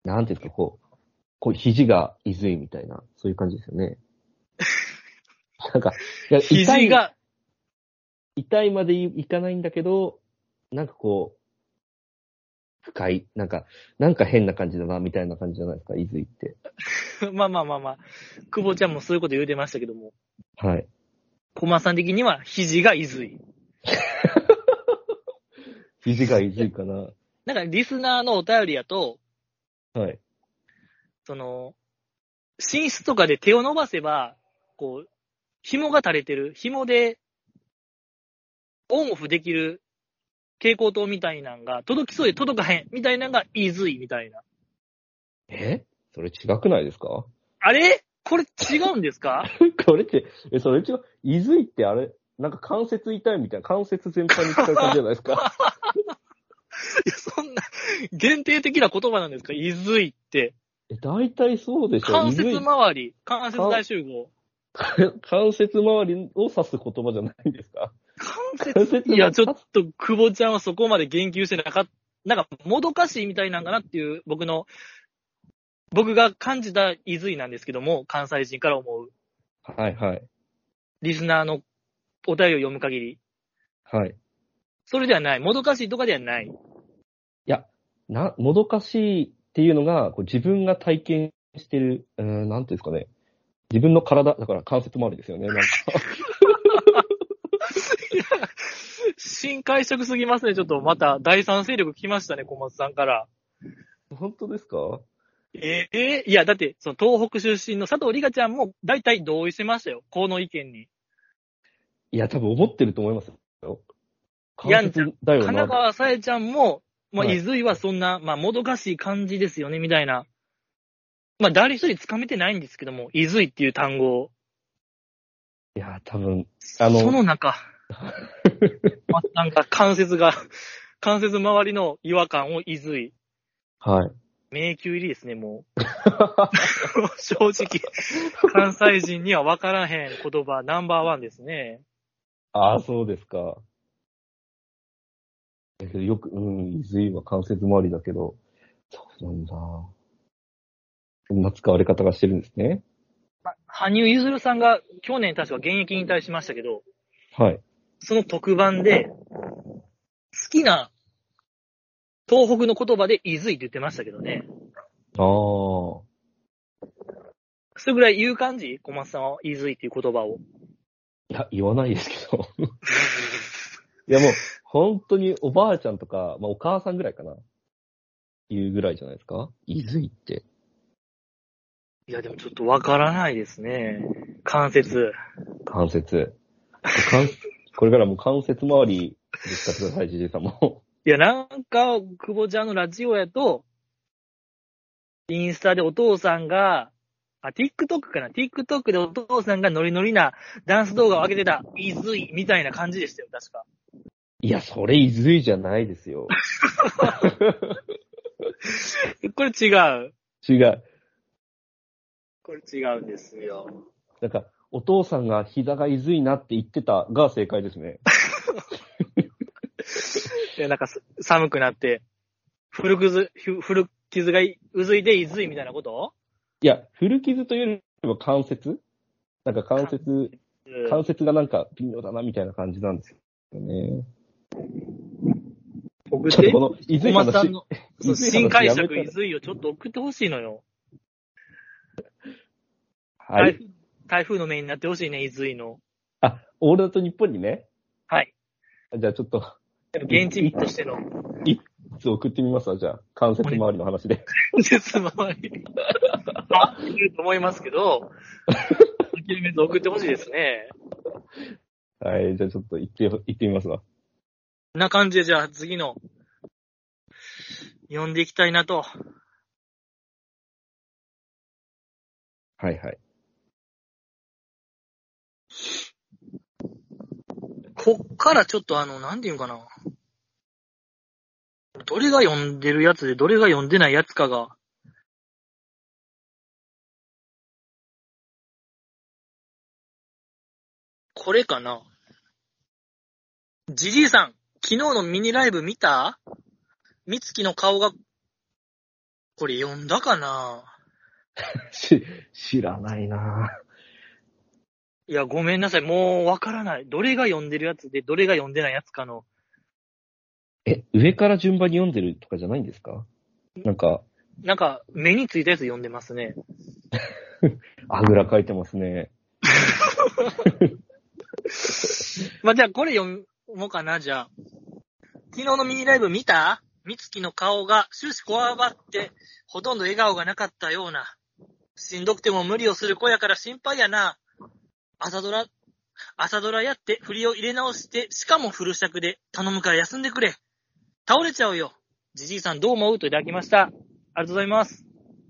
なんていうんですか、こう、こう、肘が伊豆みたいな、そういう感じですよね。なんか、いや痛い、肘が、痛いまでいかないんだけど、なんかこう、不快、なんか、なんか変な感じだな、みたいな感じじゃないですか、伊豆って。まあまあまあまあ、久保ちゃんもそういうこと言うてましたけども、はい。小松さん的には肘が伊豆。肘が伊豆かな。なんかリスナーのお便りやと、はい。その、寝室とかで手を伸ばせば、こう、紐が垂れてる、紐で、オンオフできる蛍光灯みたいなんが、届きそうで届かへん、みたいなのがイズイみたいな。え？それ違くないですか？あれ？これ違うんですか？これって、え、それ違う、伊豆ってあれ、なんか関節痛いみたいな、関節全般に使う感じじゃないですか？いや、そんな、限定的な言葉なんですか？イズイって。え、大体そうでしょ。関節周り、関節大集合。関節周りを指す言葉じゃないんですか？関関節いや、ちょっと、久保ちゃんはそこまで言及してなかった。なんか、もどかしいみたいなんかなっていう、僕の、僕が感じた伊豆なんですけども、関西人から思う、はいはい。リスナーのお便りを読む限り。はい。それではない。もどかしいとかではない。いや、な、もどかしいっていうのが、こう自分が体験してる、うーん、なんていうんですかね。自分の体、だから関節周りですよね。なんか。新解釈すぎますね。ちょっとまた第三勢力来ましたね、小松さんから。本当ですか？ええいや、だって、その東北出身の佐藤里香ちゃんも大体同意してましたよ。この意見に。いや、多分思ってると思いますよ。やん関節だよ神奈な。川さえちゃんも、まあ、はい伊豆はそんな、まあ、もどかしい感じですよね、みたいな。まあ、誰一人つかめてないんですけども、伊豆っていう単語を。いや、多分、あのその中、まあなんか関節が、関節周りの違和感を伊豆。はい。迷宮入りですね、もう。正直、関西人には分からへん言葉ナンバーワンですね。ああ、そうですか。だけどよく、うん、伊豆は関節周りだけど、そうなんだ。そんな使われ方がしてるんですね。羽生結弦さんが去年確か現役引退しましたけど、はい。その特番で、好きな東北の言葉で伊豆って言ってましたけどね。ああ。それぐらい言う感じ？小松さんは伊豆っていう言葉を。いや、言わないですけど。いや、もう、本当におばあちゃんとか、まあ、お母さんぐらいかな。言うぐらいじゃないですか？伊豆って。いや、でもちょっとわからないですね。関節。関節。関 これからもう関節周りで使ってください、じじいさんも。いや、なんか、久保ちゃんのラジオやと、インスタでお父さんが、あ、TikTok かな ?TikTok でお父さんがノリノリなダンス動画を上げてた、伊豆みたいな感じでしたよ、確か。いや、それ伊豆じゃないですよ。これ違う。違う。これ違うんですよ。なんか、お父さんが膝が伊豆いなって言ってたが正解ですね。いや、なんかす寒くなって、古傷、ふ古傷がいうずいでいずいみたいなこと？いや、古傷というよりも関節？なんか関節、関節がなんか微妙だなみたいな感じなんですよね。送って？ちょっとこ、の伊小豆話、松さんのそう伊豆話新解釈やめたらいずいをちょっと送ってほしいのよ。はい。台風の目になってほしいね、いずいの。あ、オールナイト日本にね。はい。じゃあちょっと、現地人としての。いつ送ってみますわ、じゃあ。関節周りの話で。ですまわり。あ、いると思いますけど、諦めず送ってほしいですね。はい、じゃあちょっと行って、行ってみますわ。こんな感じで、じゃあ次の、読んでいきたいなと。はいはい。こっからちょっとあの、なんていうんかな。どれが読んでるやつで、どれが読んでないやつかが。これかな。じじいさん、昨日のミニライブ見た？みつきの顔が、これ読んだかな？し、知らないないや、ごめんなさい。もうわからない。どれが読んでるやつで、どれが読んでないやつかの。え、上から順番に読んでるとかじゃないんですか？なんか、なんか、目についたやつ読んでますね。あぐら書いてますね。まあ、じゃあこれ読もうかな、じゃあ。昨日のミニライブ見た？みつきの顔が終始こわばって、ほとんど笑顔がなかったような。しんどくても無理をする子やから心配やな。朝ドラ、朝ドラやって振りを入れ直して、しかもフル尺で頼むから休んでくれ。倒れちゃうよ。じじいさんどう思う？といただきました。ありがとうございます。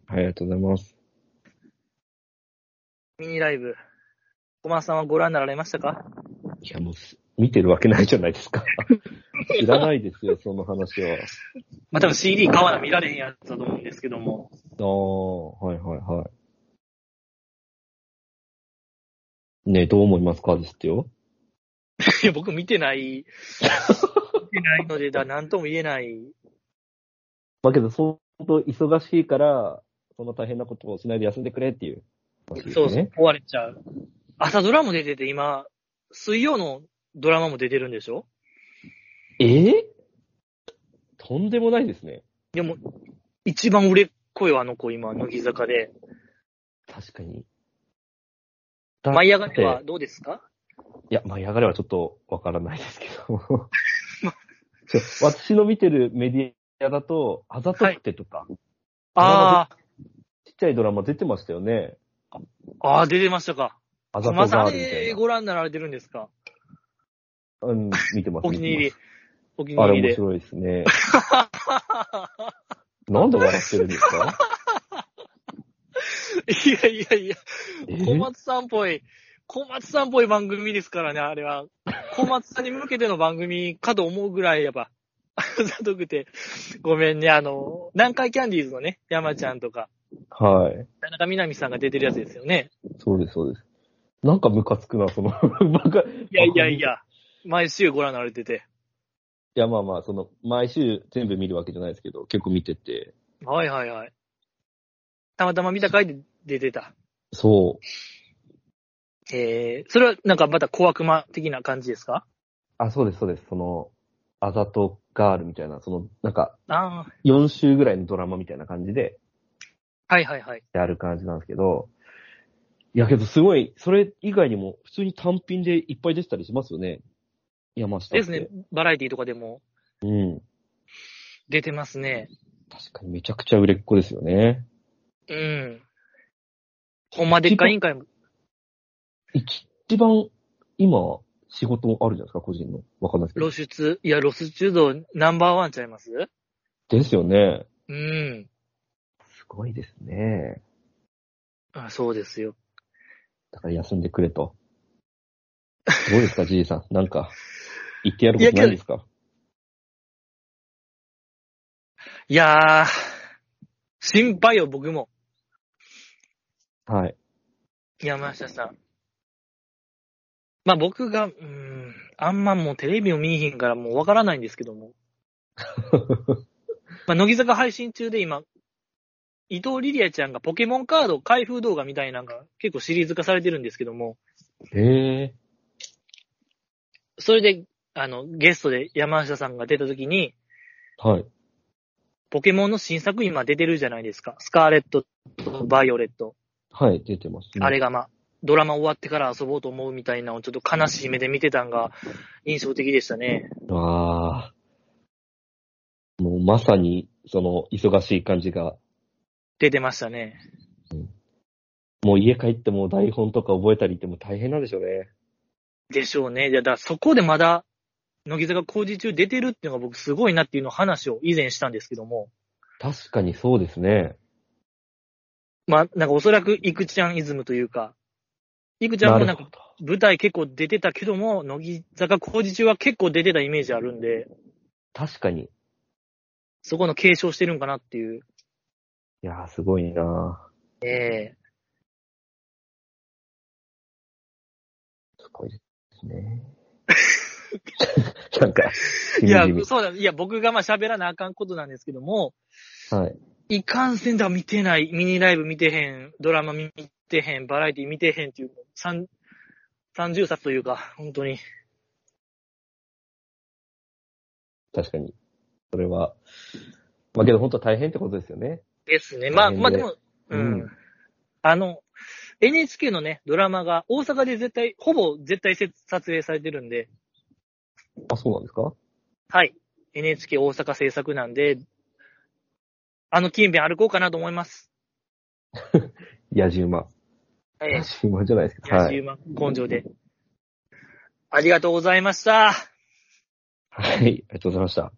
はい、ありがとうございます。ミニライブ。小松さんはご覧になられましたか？いや、もうす、見てるわけないじゃないですか。知らないですよ、その話は。まあ、多分 CD 買わな見られへんやつだと思うんですけども。ああ、はいはいはい。ねどう思いますかですってよ。いや、僕見てない、見てないので、だ、なんとも言えない。まあけど、相当忙しいから、そんな大変なことをしないで休んでくれっていう話ですね。そうそう、壊れちゃう。朝ドラも出てて、今、水曜のドラマも出てるんでしょ？ええ？とんでもないですね。でも、一番売れっ子よ、あの子、今、乃木坂で。確かに。舞い上がりだってはどうですか？いや、舞い上がりはちょっとわからないですけど。私の見てるメディアだと、あざとくてとか、あちっちゃいドラマ出てましたよね。あ、ああ、出てましたか。あざとまさガールみたいな。にご覧になられてるんですか？うん、見てます。お気に入りお気に入りで。白いですね。なんで笑ってるんですか？いやいやいや、え小松さんっぽい、小松さんっぽい番組ですからね、あれは。小松さんに向けての番組かと思うぐらい、やっぱ、あざとくて、ごめんね、あの、南海キャンディーズのね、山ちゃんとか、はい。田中みな実さんが出てるやつですよね。そうです、そうです。なんかムカつくな、その、バカ。いいやいやいや、毎週ご覧になられてて。や、まあまあ、その、毎週全部見るわけじゃないですけど、結構見てて。はいはいはい。たまたま見た回で出てた。そう。えー、それはなんかまた小悪魔的な感じですか？あ、そうです、そうです。その、あざとガールみたいな、その、なんか、ああ、4週ぐらいのドラマみたいな感じで、はいはいはい。やる感じなんですけど、いやけどすごい、それ以外にも普通に単品でいっぱい出てたりしますよね。山下。ですね。。バラエティとかでもうん。出てますね。確かにめちゃくちゃ売れっ子ですよね。うん。ほんまでっかい委員会も。一番、今、仕事あるじゃないですか、個人の。わかんないですけど。露出、いや、露出度ナンバーワンちゃいます？ですよね。うん。すごいですね。あそうですよ。だから休んでくれと。どうですか、じいさん？なんか、言ってやることないですか？いやー、心配よ、僕も。はい。山下さん。まあ僕が、うーん、あんまもうテレビを見えへんからもうわからないんですけども。まあ、乃木坂配信中で今、伊藤リリアちゃんがポケモンカード開封動画みたいなのが結構シリーズ化されてるんですけども、へえ。それで、あの、ゲストで山下さんが出た時に、はい。ポケモンの新作今出てるじゃないですか。スカーレットとバイオレット。はい、出てます、ね。あれがまあ、ドラマ終わってから遊ぼうと思うみたいなのをちょっと悲しい目で見てたんが印象的でしたね。ああ。もうまさに、その、忙しい感じが、出てましたね。もう家帰っても台本とか覚えたりってもう大変なんでしょうね。でしょうね。いやだからそこでまだ、乃木坂工事中出てるっていうのが僕すごいなっていうのを話を以前したんですけども。確かにそうですね。まあ、なんかおそらくいくちゃんイズムというか、いくちゃんもなんか。舞台結構出てたけども、乃木坂工事中は結構出てたイメージあるんで、確かに。いそこの継承してるんかなっていう。やー、すごいなええすごいですね。なんか、しいやみじみ、そうだ、いや、僕がまあ喋らなあかんことなんですけども、はい。いかんせんだ見てない、ミニライブ見てへん、ドラマ見てへん、バラエティ見てへんっていう、三、三重冊というか、本当に。確かに。それは。まあけど本当は大変ってことですよね。ですね。まあ、まあでも、うん。うんあの、NHK のね、ドラマが大阪で絶対、ほぼ絶対せ撮影されてるんで、あ、そうなんですか？はい。NHK 大阪制作なんで、あの近辺歩こうかなと思います。野じ馬。え野じ馬じゃないですえ、か。はい。野馬根性で。ありがとうございました。はい。ありがとうございました。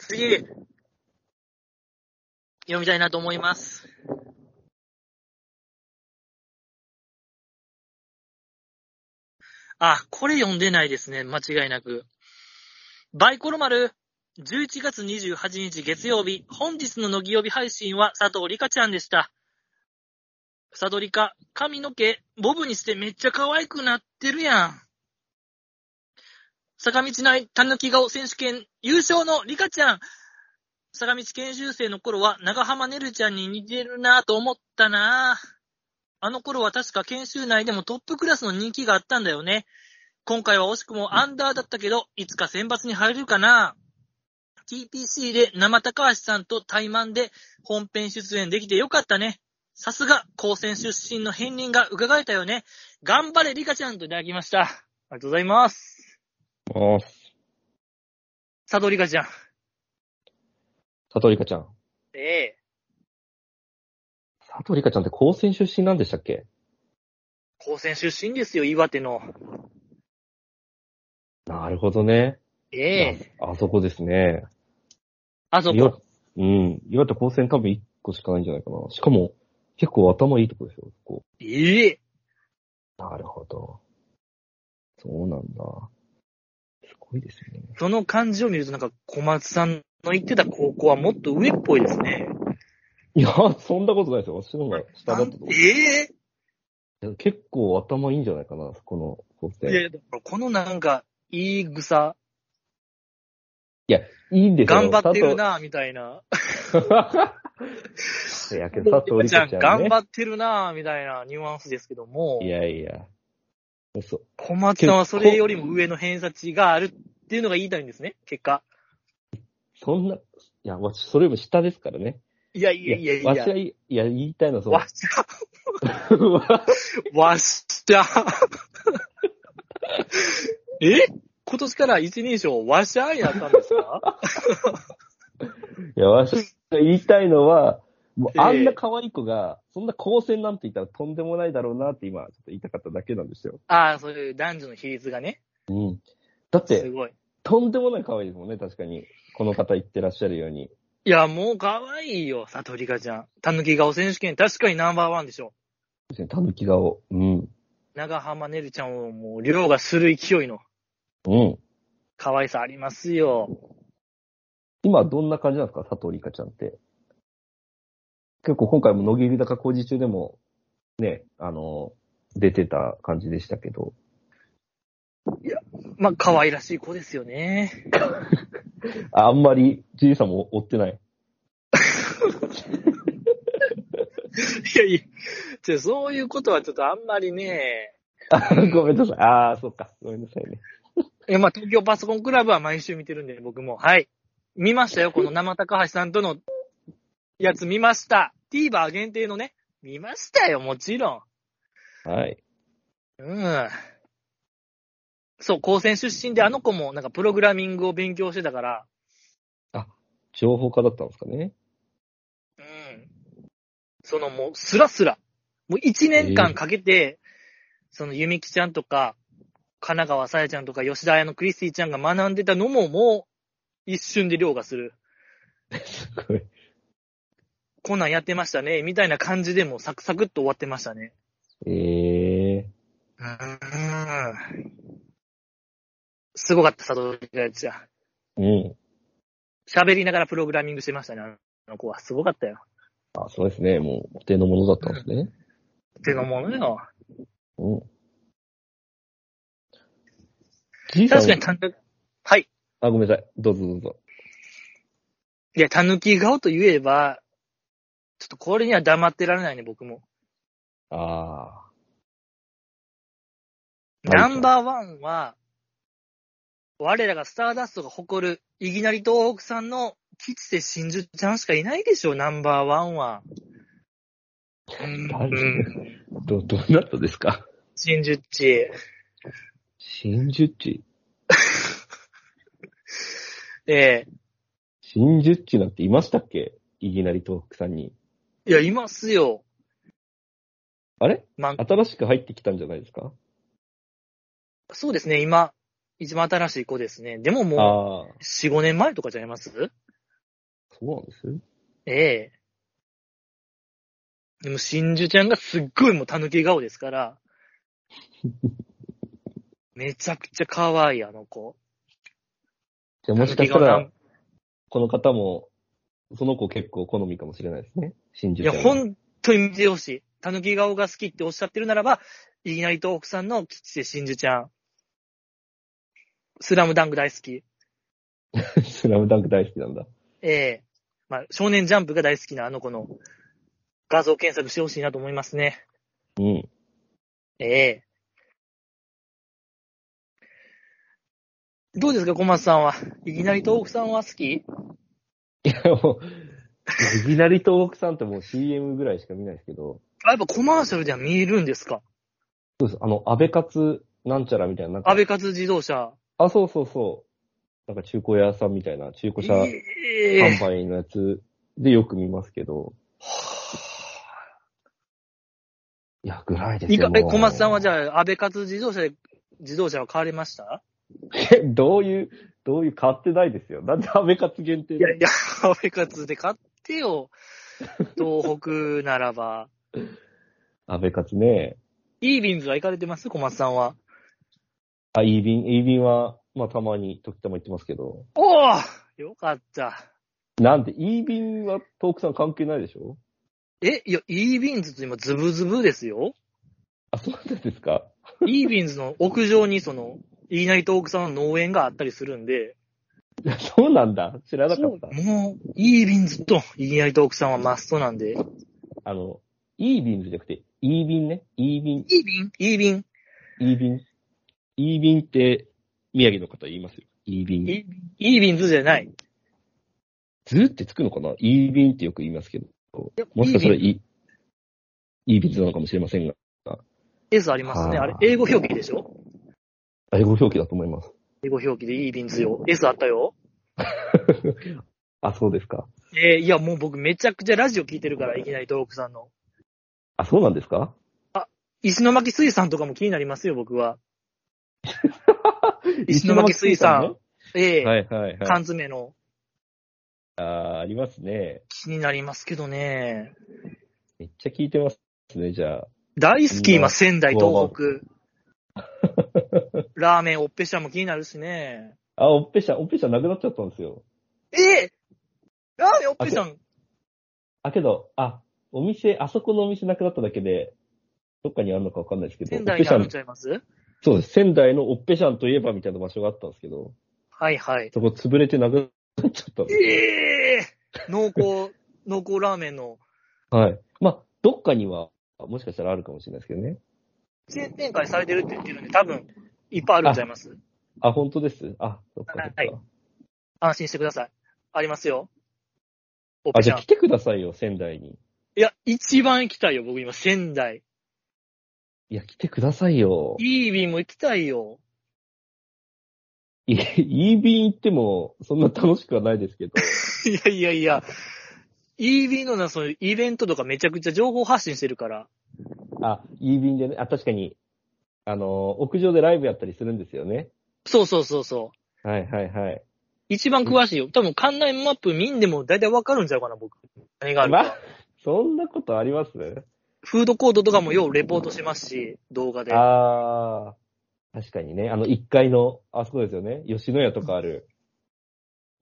次、読みたいなと思います。あ、これ読んでないですね。間違いなく。バイコロ丸、11月28日月曜日、本日の乃木曜日配信は佐藤里香ちゃんでした。サドリカ、髪の毛、ボブにしてめっちゃ可愛くなってるやん。坂道内たぬき顔選手権優勝のリカちゃん。坂道研修生の頃は長浜ねるちゃんに似てるなぁと思ったなぁ。あの頃は確か研修内でもトップクラスの人気があったんだよね。今回は惜しくもアンダーだったけど、いつか選抜に入れるかな TPC で生高橋さんと対マンで本編出演できてよかったね。さすが、高専出身の片鱗が伺えたよね。頑張れ、リカちゃんといただきました。ありがとうございます。あー佐藤リカちゃん。佐藤里香ちゃん。ええ佐藤里香ちゃんって高専出身なんでしたっけ？高専出身ですよ、岩手の。なるほどね。ええあそこですね。あそ岩こ。うん。岩手高専多分1個しかないんじゃないかな。しかも、結構頭いいとこですよ、こええこ。なるほど。そうなんだ。すごいですね。その感じを見るとなんか小松さんの言ってた高校はもっと上っぽいですね。いや、そんなことないですよ。私の方が下だったと思うええ結構頭いいんじゃないかな、この高専。いや、このなんか、いい草、いいんですよ。頑張ってるな、みたいな。いやけど、佐藤ちゃん、里香ちゃん、ね。頑張ってるな、みたいなニュアンスですけどもい、やいや。そう。小松さんはそれよりも上の偏差値があるっていうのが言いたいんですね、結果。そんな、いや、わし、それより下ですからね。いやいやいやいやわしは、いや、言いたいのはそう。わしゃ、わしゃ。え？今年から一人称、わしゃになったんですか？いや、わしが言いたいのは、もうええあんな可愛い子が、そんな高専なんて言ったらとんでもないだろうなって今、ちょっと言いたかっただけなんですよ。ああ、そういう男女の比率がね。うん。だって、すごい。とんでもない可愛いですもんね、確かに。この方言ってらっしゃるように。いや、もう可愛いよ、佐藤里香ちゃん。たぬき顔選手権、確かにナンバーワンでしょ。ですね、たぬき顔。うん。長浜ねるちゃんをもう、量がする勢いのうん。可愛さありますよ。今どんな感じなんですか？佐藤里香ちゃんって。結構今回も野切高工事中でも、ね、あの、出てた感じでしたけど。まあ、可愛らしい子ですよね。あ あんまり、じいさんも追ってない？いやいや、ちょそういうことはちょっとあんまりね。あごめんなさい。ああ、そっか。ごめんなさいね。いや、まあ、東京パソコンクラブは毎週見てるんで、僕も。はい。見ましたよ、この生高橋さんとのやつ見ました。TVer 限定のね。見ましたよ、もちろはい。ん。うん。そう、高専出身であの子もなんかプログラミングを勉強してたから、情報家だったんですかね。うん。そのもう、スラスラ。もう一年間かけて、そのゆみきちゃんとか、神奈川さやちゃんとか、吉田彩のクリスティちゃんが学んでたのももう、一瞬で凌駕する。すごい。こんなんやってましたね、みたいな感じでもうサクサクっと終わってましたね。ええうーん。すごかった、佐藤ちゃん。うん。喋りながらプログラミングしてましたね、あの子は。すごかったよ。あ、そうですね。もう、お手のものだったんですね。ってのものよ。うん。確かにたぬ、はい。あ、ごめんなさい。どうぞどうぞ。いや、たぬき顔と言えば、ちょっとこれには黙ってられないね、僕も。ああ。はいナンバーワンは、我らがスターダストが誇る、いきなり東北さんの吉瀬真珠ちゃんしかいないでしょ、ナンバーワンは。うん。ど、どうなったですか？真珠っち。真珠っち。ええ真珠っちなんていましたっけ？いきなり東北さんに。いや、いますよ。あれ？まあ、新しく入ってきたんじゃないですか？そうですね、今、一番新しい子ですね。でももああ。う、4、5年前とかじゃいます？そうなんです？ええでも、真珠ちゃんがすっごいもう狸顔ですから、めちゃくちゃ可愛い、あの子。じゃあもしかしたらこの方も、その子結構好みかもしれないですね。真いや、珠ちゃんは。本当に見てほしい。たぬき顔が好きっておっしゃってるならば、いきなり東北さんの吉瀬真珠ちゃん。スラムダンク大好き。スラムダンク大好きなんだ。ええまあ、少年ジャンプが大好きなあの子の画像検索してほしいなと思いますね。うん。ええどうですか、小松さんは。いきなり東北さんは好き？いや、もう、いきなり東北さんってもう CM ぐらいしか見ないですけど、あ、やっぱコマーシャルでは見えるんですか？そうです。あの、安倍勝なんちゃらみたいな、なんか安倍勝自動車。あ、そうそうそう。なんか中古屋さんみたいな、中古車ええ販売のやつでよく見ますけど、いや、ぐらいですよ。え、小松さんはじゃあ、安倍勝自動車で、自動車は買われました？え、どういう、どういう、買ってないですよ。なんで安倍勝限定いやいや、安倍勝で買ってよ。東北ならば。安倍勝ね。イービンズは行かれてます？小松さんは。あ、イービン、イービンは、まあたまに、時たま言ってますけど。おおよかった。なんで、イービンはトークさん関係ないでしょ？え、いや、イービンズって今ズブズブですよ。あ、そうなんですか？イービンズの屋上にその、いいなり東北さんの農園があったりするんで、いやそうなんだ。知らなかった。もう、イービンズといいなり東北さんはマストなんで。あの、イービンズじゃなくて、イービンね。イービン、ビンイービンイービン。イービンって、宮城の方言いますよ。イービン。イービンズじゃない。ズってつくのかな？イービンってよく言いますけど。もしかしたらイービンイイービンズなのかもしれませんが。S ありますね。はああれ、英語表記でしょ？英語表記だと思います。英語表記でイービンズよ。S あったよ。あ、そうですか。えーいや、もう僕めちゃくちゃラジオ聞いてるから、いきなり東北さんの。あ、そうなんですか？石巻水産とかも気になりますよ、僕は。石巻水産。ええはいはいはい。缶詰のあーありますね。気になりますけどね。めっちゃ聞いてますね、じゃあ。大好き、今、仙台、東北。ラーメン、おっぺしゃも気になるしね。あ、おっぺしゃん、おっぺしゃんなくなっちゃったんですよ。ええラーメン、おっぺしゃん。あ、けど、あ、お店、あそこのお店なくなっただけで、どっかにあるのかわかんないですけど、仙台にあるんち、ゃいます？そうです。仙台のおっぺしゃんといえばみたいな場所があったんですけど、はいはい。そこ潰れてなくなっちゃったんです。ええ濃厚、濃厚ラーメンのはい。まあ、どっかには、もしかしたらあるかもしれないですけどね。展開されてるって言ってるんで、多分、いっぱいあるんちゃいます？あ、本当です？あ、そっか。はい安心してください。ありますよ。あ、じゃあ来。てくださいよ、仙台に。いや、一番行きたいよ、僕今、仙台。いや、来てくださいよ。イービーも行きたいよ。いいい便行っても、そんな楽しくはないですけど。いやいやいや、イービーのな、そういうイベントとかめちゃくちゃ情報発信してるから。あ、いい便でね。あ、確かに、あの、屋上でライブやったりするんですよね。そうそうそうそう。はいはいはい。一番詳しいよ。多分、館内マップ見んでも大体わかるんちゃうかな、僕。何があるまか。そんなことあります？フードコートとかもようレポートしますし、動画で。あー、確かにね。あの、1階の、あそこですよね。吉野家とかある。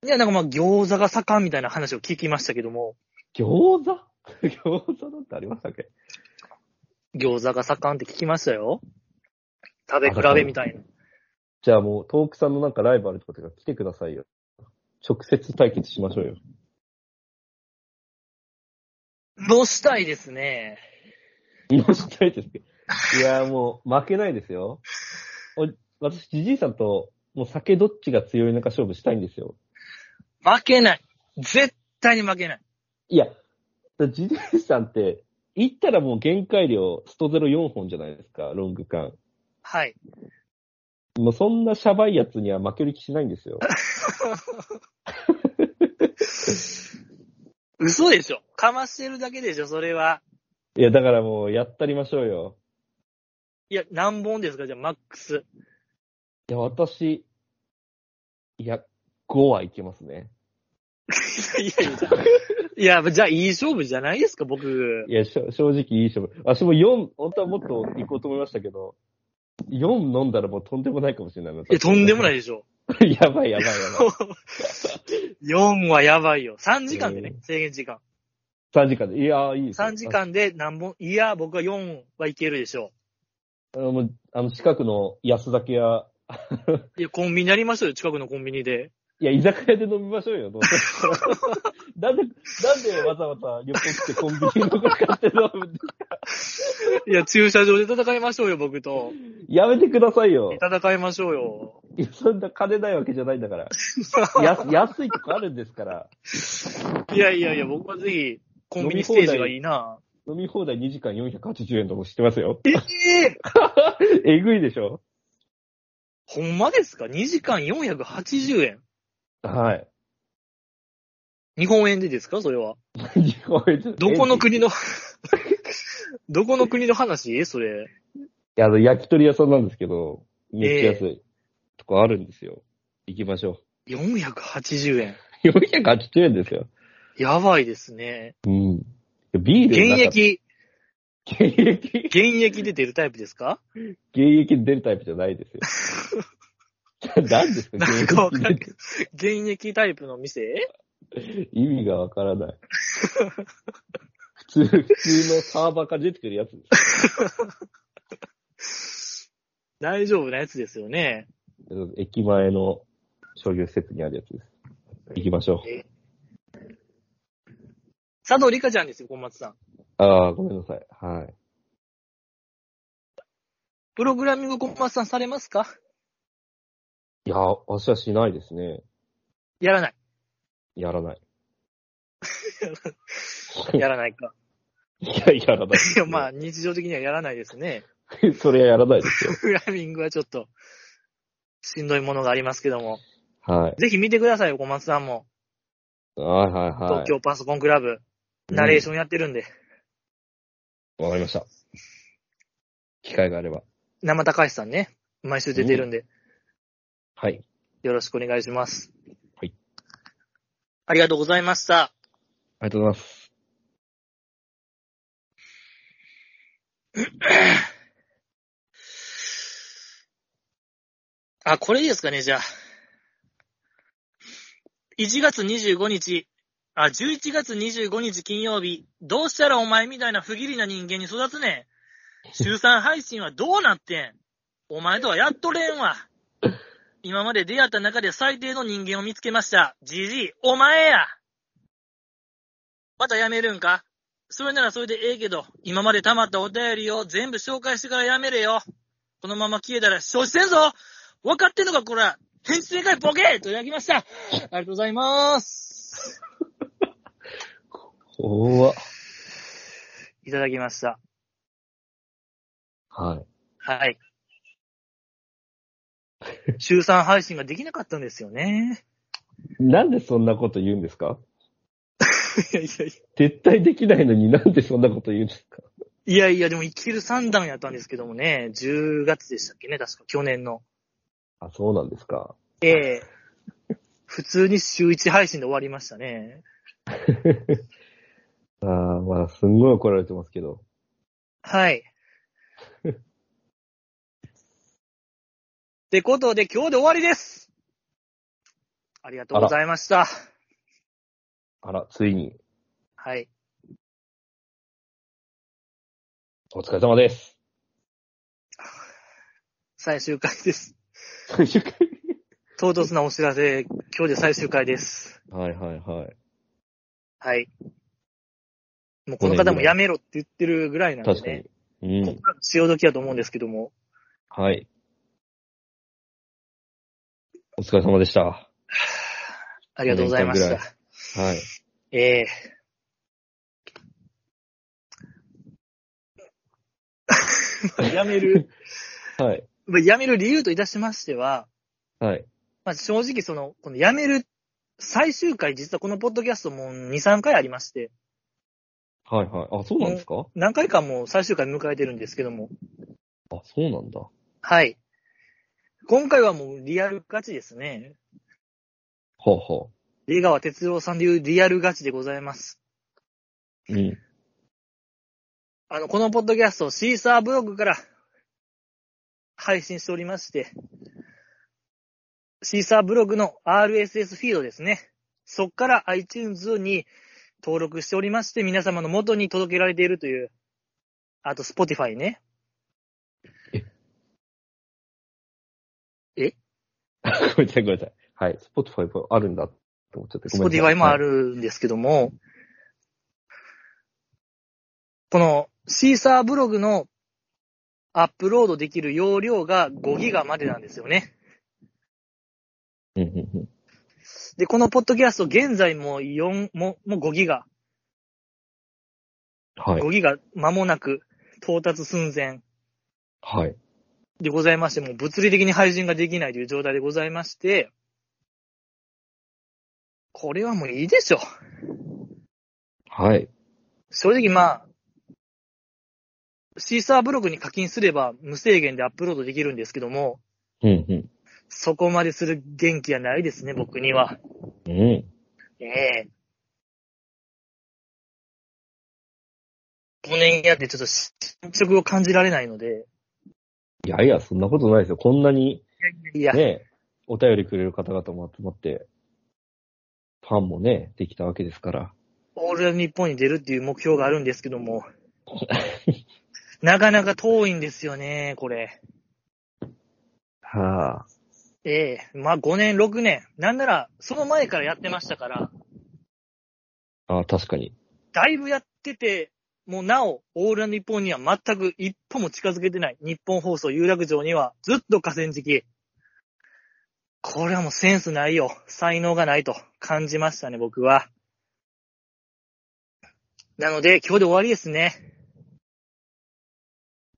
いや、なんかまあ、餃子が盛んみたいな話を聞きましたけども、餃子？餃子なんてありましたっけ？餃子が盛んって聞きましたよ。食べ比べみたいな。じゃあもう、トークさんのなんかライブあるとか来てくださいよ。直接対決しましょうよ。どうしたいですね。どうしたいですけど。いや、もう、負けないですよ。お私、じじいさんと、もう酒どっちが強いのか勝負したいんですよ。負けない。絶対に負けない。いや、じじいさんって、行ったらもう限界量、ストゼロ4本じゃないですか、ロング缶。はい。もうそんなシャバいやつには負ける気しないんですよ。嘘でしょ。かましてるだけでしょ、それは。いや、だからもう、やったりましょうよ。いや、何本ですか？じゃあ、マックス。いや、私、いや、5はいけますね。いやいや、じゃあいや、じゃあ、いい勝負じゃないですか、僕い。や、正直いい勝負。私も4、本当はもっと行こうと思いましたけど、4飲んだらもうとんでもないかもしれないな。。いや、とんでもないいでしょ。やばいやばいやばい。4はやばいよ。3時間でねう、ん制限時間。3時間で。いやー、いいですよ。3時間で何本、いや、僕は4はいけるでしょあの、もうあの近くの安酒屋、う。いや、コンビニやりましょうよ、近くのコンビニで。いや、居酒屋で飲みましょうよ、どうせ なんで、なんでわざわざ旅行来てコンビニのとこ買って飲むんですかいや、駐車場で戦いましょうよ、僕と。やめてくださいよ。戦いましょうよ。いや、そんな金ないわけじゃないんだから。や安いとこあるんですから。いやいやいや、僕はぜひ、コンビニステージがいいな。飲み放題2時間480円とか知ってますよ。ええ えぐいでしょほんまですか ?2 時間480円。はい。日本円でですか？それは。日本円どこの国の、どこの国の話？それ。いや、あの、焼き鳥屋さんなんですけど、めっちゃ安いとこあるんですよ。行きましょ480円。う。480円ですよ。やばいですね。うん。ビール現役、現役？現役で出るタイプですか？現役で出るタイプじゃないですよ。何ですか？なんかわかんない現現役タイプの店？役意味がわからない。普通、普通のサーバーから出てくるやつです。大丈夫なやつですよね。駅前の商業施設にあるやつです。行きましょう。佐藤里香ちゃんですよ、小松さん。ああ、ごめんなさい。はい。プログラミング小松さんされますか？いや、私はしないですね。やらない。やらない。やらないか。いや、やらない。いや、まあ、日常的にはやらないですね。それはやらないですよ。プログラミングはちょっと、しんどいものがありますけども。はい。ぜひ見てくださいよ、小松さんも。はいはいはい。東京パソコンクラブ。ナレーションやってるんで。わかりました。機会があれば。生高橋さんね。毎週出てるんで、はい。よろしくお願いします。はい。ありがとうございました。ありがとうございます。あ、これいいですかね、じゃあ。1月25日、あ、11月25日金曜日、どうしたらお前みたいな不義理な人間に育つねん。週3配信はどうなってんお前とはやっとれんわ。今まで出会った中で最低の人間を見つけました。じじい、お前や。また辞めるんか？それならそれでええけど、今まで溜まったお便りを全部紹介してから辞めれよ。このまま消えたら承知せんぞ分かってんのか、こら返事正解ボケといただきました。ありがとうございます。怖っ。いただきました。はい。はい。週3配信ができなかったんですよね。なんでそんなこと言うんですか？いやいやいや。絶対できないのになんでそんなこと言うんですか？いやいや、でも生きる三段やったんですけどもね、10月でしたっけね、確か去年の。あ、そうなんですか。ええ普通に週1配信で終わりましたね。ああ、まあ、すんごい怒られてますけど。はい。ってことで今日で終わりですありがとうございました。あら、ついに、はい。お疲れ様です。最終回です。最終回？唐突なお知らせ、今日で最終回です。はいはいはい。はい。もうこの方もやめろって言ってるぐらいなんで確かねに。。うんここ。から潮時だと思うんですけども。はい。お疲れ様でした。はありがとうございました。い。ええやめる、はい。まあやめる理由といたしましては、はい。まあ、正直その、このやめる最終回、実はこのポッドキャストも2、3回ありまして、はいはい。あ、そうなんですか？何回かもう最終回迎えてるんですけども、あ、そうなんだ。はい。今回はもうリアルガチですね。ほうほ出川哲郎さんでいうリアルガチでございます。う。うん。あの、このポッドキャスト、シーサーブログから配信しておりまして、シーサーブログの RSS フィードですね。そっから iTunes に登録しておりまして、皆様の元に届けられているという。あと、Spotify ね。ごめんなさい、ごめんなさい。はい。Spotify もあるんだと思っちゃって。ごめんなさい Spotify もあ。るんですけども、このシーサーブログのアップロードできる容量が5ギガまでなんですよね。で、このポッドキャスト現在も4、ももう5ギガ、はい。5ギガ間もなく到達寸前はい。でございまして、もう物理的に配信ができないという状態でございまして、これはもういいでしょ。はい。正直まあ、シーサーブログに課金すれば無制限でアップロードできるんですけども、うんうん。そこまでする元気はないですね、僕には。うん。ええ5年やってちょっと進捗を感じられないので、いやいや、そんなことないですよ。こんなにいや、ね、お便りくれる方々も集まって、ファンもね、できたわけですから。オールナイトニッポンに出るっていう目標があるんですけども、なかなか遠いんですよね、これ。はあ。ええまあ5年、6年。なんなら、その前からやってましたから、ああ、確かに。だいぶやってて、もうなお、オールナイトニッポンには全く一歩も近づけてない。日本放送有楽町にはずっと河川敷。これはもうセンスないよ。才能がないと感じましたね、僕は。なので、今日で終わりですね。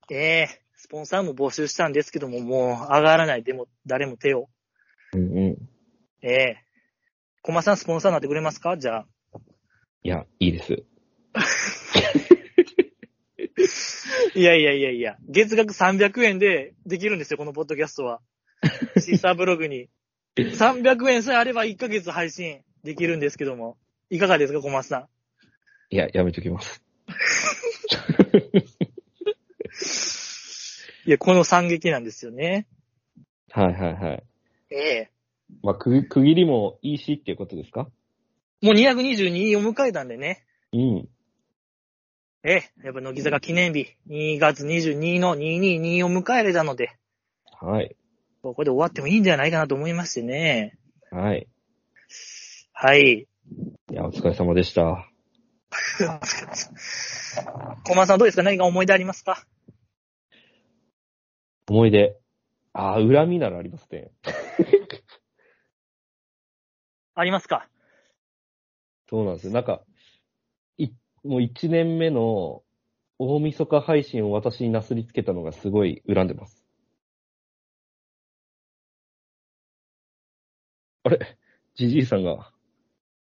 ええスポンサーも募集したんですけども、もう上がらない。でも、誰も手を。うんうん。ええコマさんスポンサーになってくれますか？じゃあ。いや、いいです。いやいやいやいや、月額300円でできるんですよ、このポッドキャストは。シーサーブログに。300円さえあれば1ヶ月配信できるんですけども。いかがですか、小松さいや、やめときます。ん。いや、この惨劇なんですよね。はいはいはい。ええまあ、区区切りもいいしっていうことですか？もう222を迎えたんでね。うん。ええやっぱ乃木坂記念日、2月22の222を迎えれたので、はい。ここで終わってもいいんじゃないかなと思いましてね。はい。はい。いや、お疲れ様でした。小松さんどうですか？何か思い出ありますか？思い出。ああ、恨みならありますね。ありますか？そうなんですよ。なんか、い、もう1年目の大晦日配信を私になすりつけたのがすごい恨んでます。あれ？じじいさんが、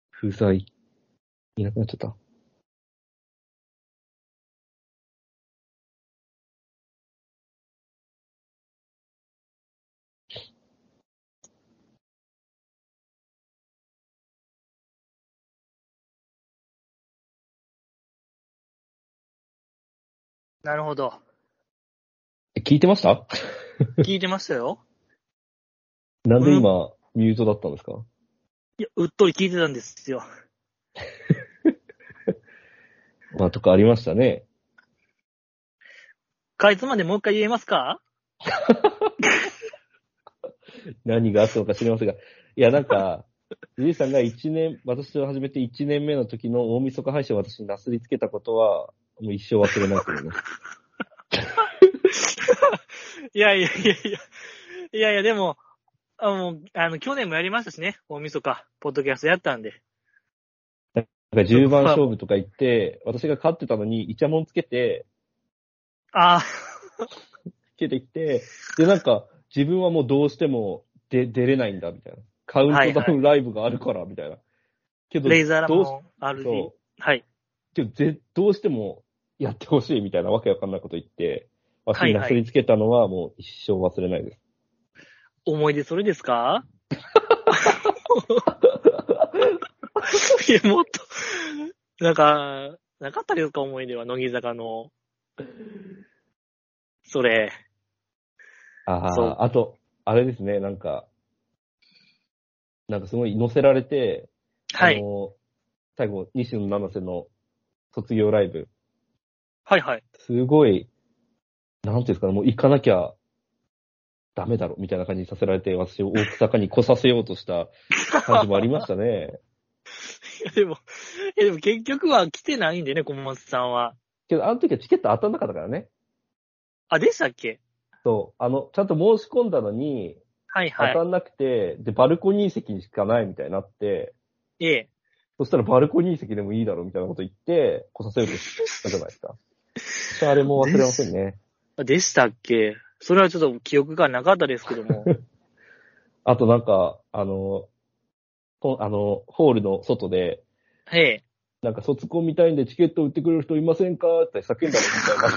不在、いなくなっちゃった。なるほど。え聞いてました？聞いてましたよ。なんで今、ミュートだったんですか？いや、うっとり聞いてたんですよ。まあ、とかありましたね。かいつまでもう一回言えますか？何があったのか知りませんが。いや、なんか、じいさんが1年、私と始めて1年目の時の大晦日配信を私になすりつけたことは、もう一生忘れないと思います。いやいやいやいや。いやいや、でも、あの、あの去年もやりましたしね。大晦日、ポッドキャストやったんで。なんか10番勝負とか言って、私が勝ってたのに、イチャモンつけて、ああ、つけてきて、で、なんか、自分はもうどうしても出、出れないんだ、みたいな。カウントダウンライブがあるから、みたいな。けど、レイザーラどうモンそ。はい。けどぜ、どうしてもやってほしいみたいなわけわかんないこと言って、私になすりつけたのはもう一生忘れないです。思い出それですか？いや、もっと、なんか、なかったですか？思い出は、乃木坂の。それ。ああ、あと、あれですね、なんか、なんかすごい乗せられて、はい。あの、最後、西野七瀬の卒業ライブ。はいはい。すごい、なんていうんですかね、もう行かなきゃダメだろ、みたいな感じにさせられて、私を大阪に来させようとした感じもありましたね。い やでも、いやでも結局は来てないんでね、小松さんは。けど、あの時はチケット当たんなかったからね。あ、でしたっけ？そう、あの、ちゃんと申し込んだのに、当はいはい。たんなくて、で、バルコニー席にしかないみたいになって、ええ。そしたらバルコニー席でもいいだろ、みたいなこと言って、来させようとしたじゃないですか。私あれも忘れませんね。あでしたっけ？それはちょっと記憶がなかったですけども。あとなんか、あの、こあの、ホールの外で、へえ。なんか卒コンみたいんでチケット売ってくれる人いませんかって叫んだの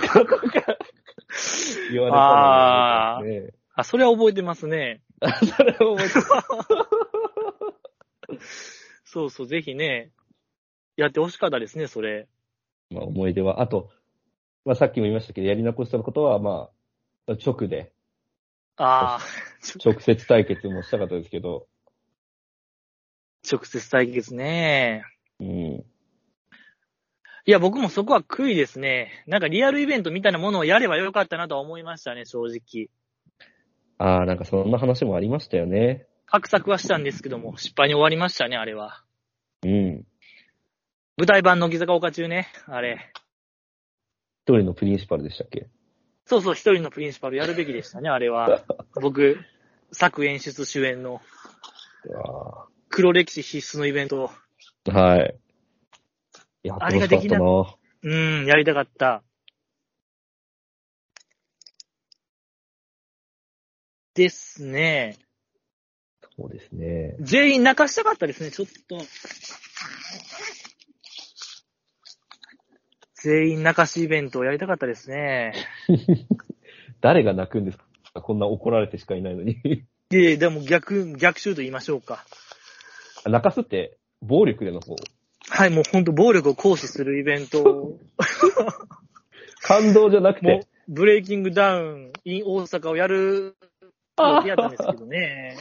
みたいな。言われたのね。あ、それは覚えてますね。それを覚えて そうそう、ぜひね、やってほしかったですね、それ。まあ思い出は。あと、まあさっきも言いましたけど、やり残したことは、まあ、直で、ああ、直接対決もしたかったですけど、直接対決ね。うん。いや、僕もそこは悔いですね。なんかリアルイベントみたいなものをやればよかったなとは思いましたね、正直。ああ、なんかそんな話もありましたよね。画策はしたんですけども、失敗に終わりましたね、あれは。うん。舞台版乃木坂岡中ね、あれ。一人のプリンシパルでしたっけ？そうそう、一人のプリンシパルやるべきでしたね、あれは。僕、作演出主演の黒歴史必須のイベントはい。やってほしかったな。うん、やりたかった。ですね。そうですね。全員泣かしたかったですね、ちょっと。全員泣かしイベントをやりたかったですね。誰が泣くんですか？こんな怒られてしかいないのに。いえ、でも逆、逆襲と言いましょうか。泣かすって、暴力での方？はい、もうほんと暴力を行使するイベントを、感動じゃなくて、ブレイキングダウン in 大阪をやる予定やったんですけどね。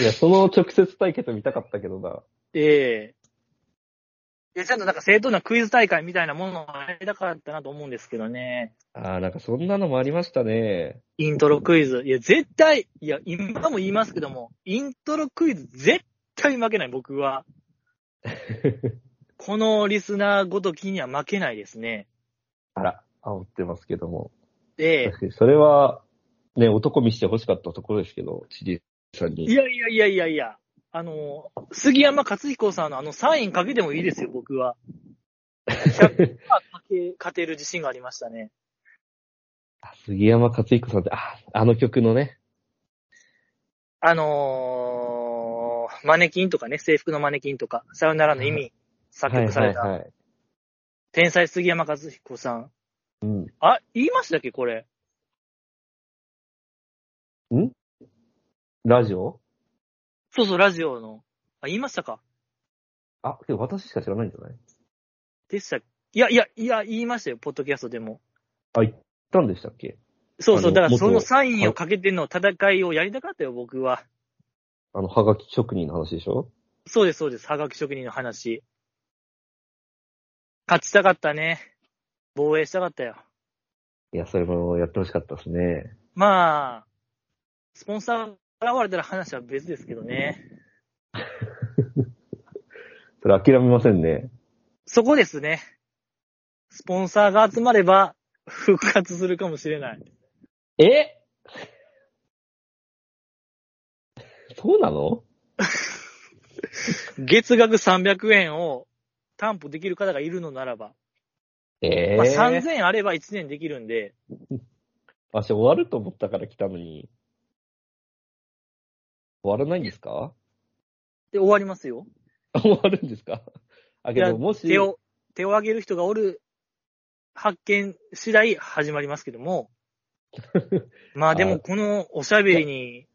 いや、その直接対決見たかったけどな。ええいや、ちゃんとなんか正当なクイズ大会みたいなものをやりたかったなと思うんですけどね。ああ、なんかそんなのもありましたね。イントロクイズ。いや、絶対、いや、今も言いますけども、イントロクイズ絶対負けない、僕は。このリスナーごときには負けないですね。あら、煽ってますけども。で それは、ね、男見して欲しかったところですけど、チリさんいに。やいやいやいやいや、あの、杉山克彦さんのあのサインかけてもいいですよ、僕は。100%かけ勝てる自信がありましたね。あ杉山克彦さんって、あ、あの曲のね。あのー、マネキンとかね、制服のマネキンとか、さよならの意味、作曲された、はいはいはい。天才杉山和彦さん。うん。あ、言いましたっけ、これ。ラジオ？そうそう、ラジオの。あ、言いましたか？あ、けど私しか知らないんじゃない？でしたいやいや、いや、言いましたよ、ポッドキャストでも。あ、言ったんでしたっけ？そうそう、だからその元サインをかけての戦いをやりたかったよ、僕は。あの、はがき職人の話でしょ？そうです、そうです。はがき職人の話。勝ちたかったね。防衛したかったよ。いや、それもやってほしかったですね。まあ、スポンサーれたら話は別ですけどね。それ諦めませんね。そこですね。スポンサーが集まれば復活するかもしれない。え？そうなの？月額300円を担保できる方がいるのならば。ええまあ、3000円あれば1年できるんで、私終わると思ったから来たのに。終わらないんですか？で終わりますよ。終わるんですか？あ、けいやど、もし、手を、手を挙げる人がおる発見次第始まりますけども。まあであもこのおしゃべりに、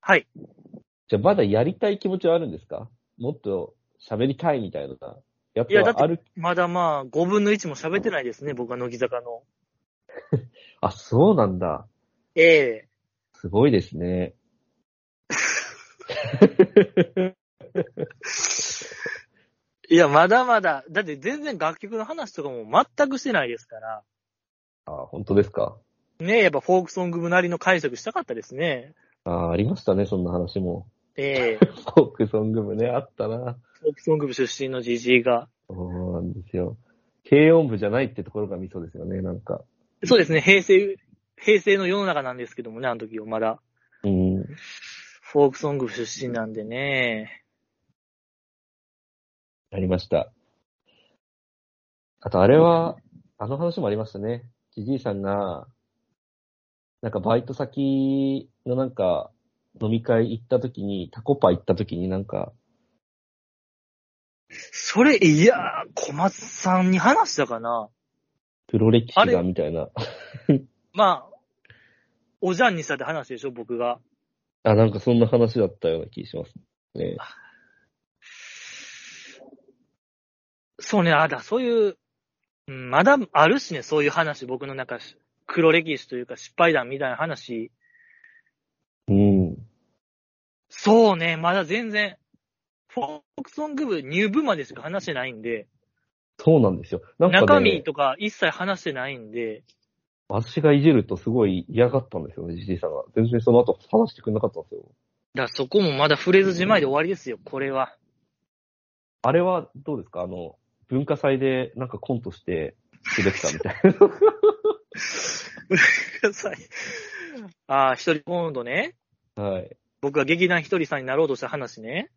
はい。じゃあまだやりたい気持ちはあるんですか？もっと喋りたいみたいな。やっいやだってぱある、まだまあ5分の1も喋ってないですね、僕は乃木坂の。あ、そうなんだ。ええすごいですね。いや、まだまだ、だって全然楽曲の話とかも全くしてないですから。あ、本当ですか？ねえ、やっぱフォークソング部なりの解釈したかったですね。あ、ありましたね、そんな話も。ええ フォークソング部ね、あったな。フォークソング部出身のじじいが。そうなんですよ。軽音部じゃないってところがミソですよね、なんか。そうですね、平成、平成の世の中なんですけどもね、あの時はまだ。うん。フォークソング部出身なんでね。ありました。あと、あれは、あの話もありましたね。じじいさんが、なんかバイト先のなんか、飲み会行った時に、タコパ行った時になんか、それ、いやー、小松さんに話したかな黒歴史がみたいな。まあ、おじゃんにしたって話でしょ、僕が。あ、なんかそんな話だったような気しますね。そうね、あだ、そういう、うんまだあるしね、そういう話、僕の中、黒歴史というか失敗談みたいな話。うん。そうね、まだ全然、フォークソング部入部までしか話してないんで、そうなんですよ。なんか、ね、中身とか一切話してないんで、私がいじるとすごい嫌がったんですよね、じじいさんが。全然その後話してくれなかったんですよ。だからそこもまだ触れずじまいで終わりですよ、これは。あれはどうですか？あの、文化祭でなんかコントして滑ったみたいな。ああ、一人コントね。はい。僕が劇団一人さんになろうとした話ね。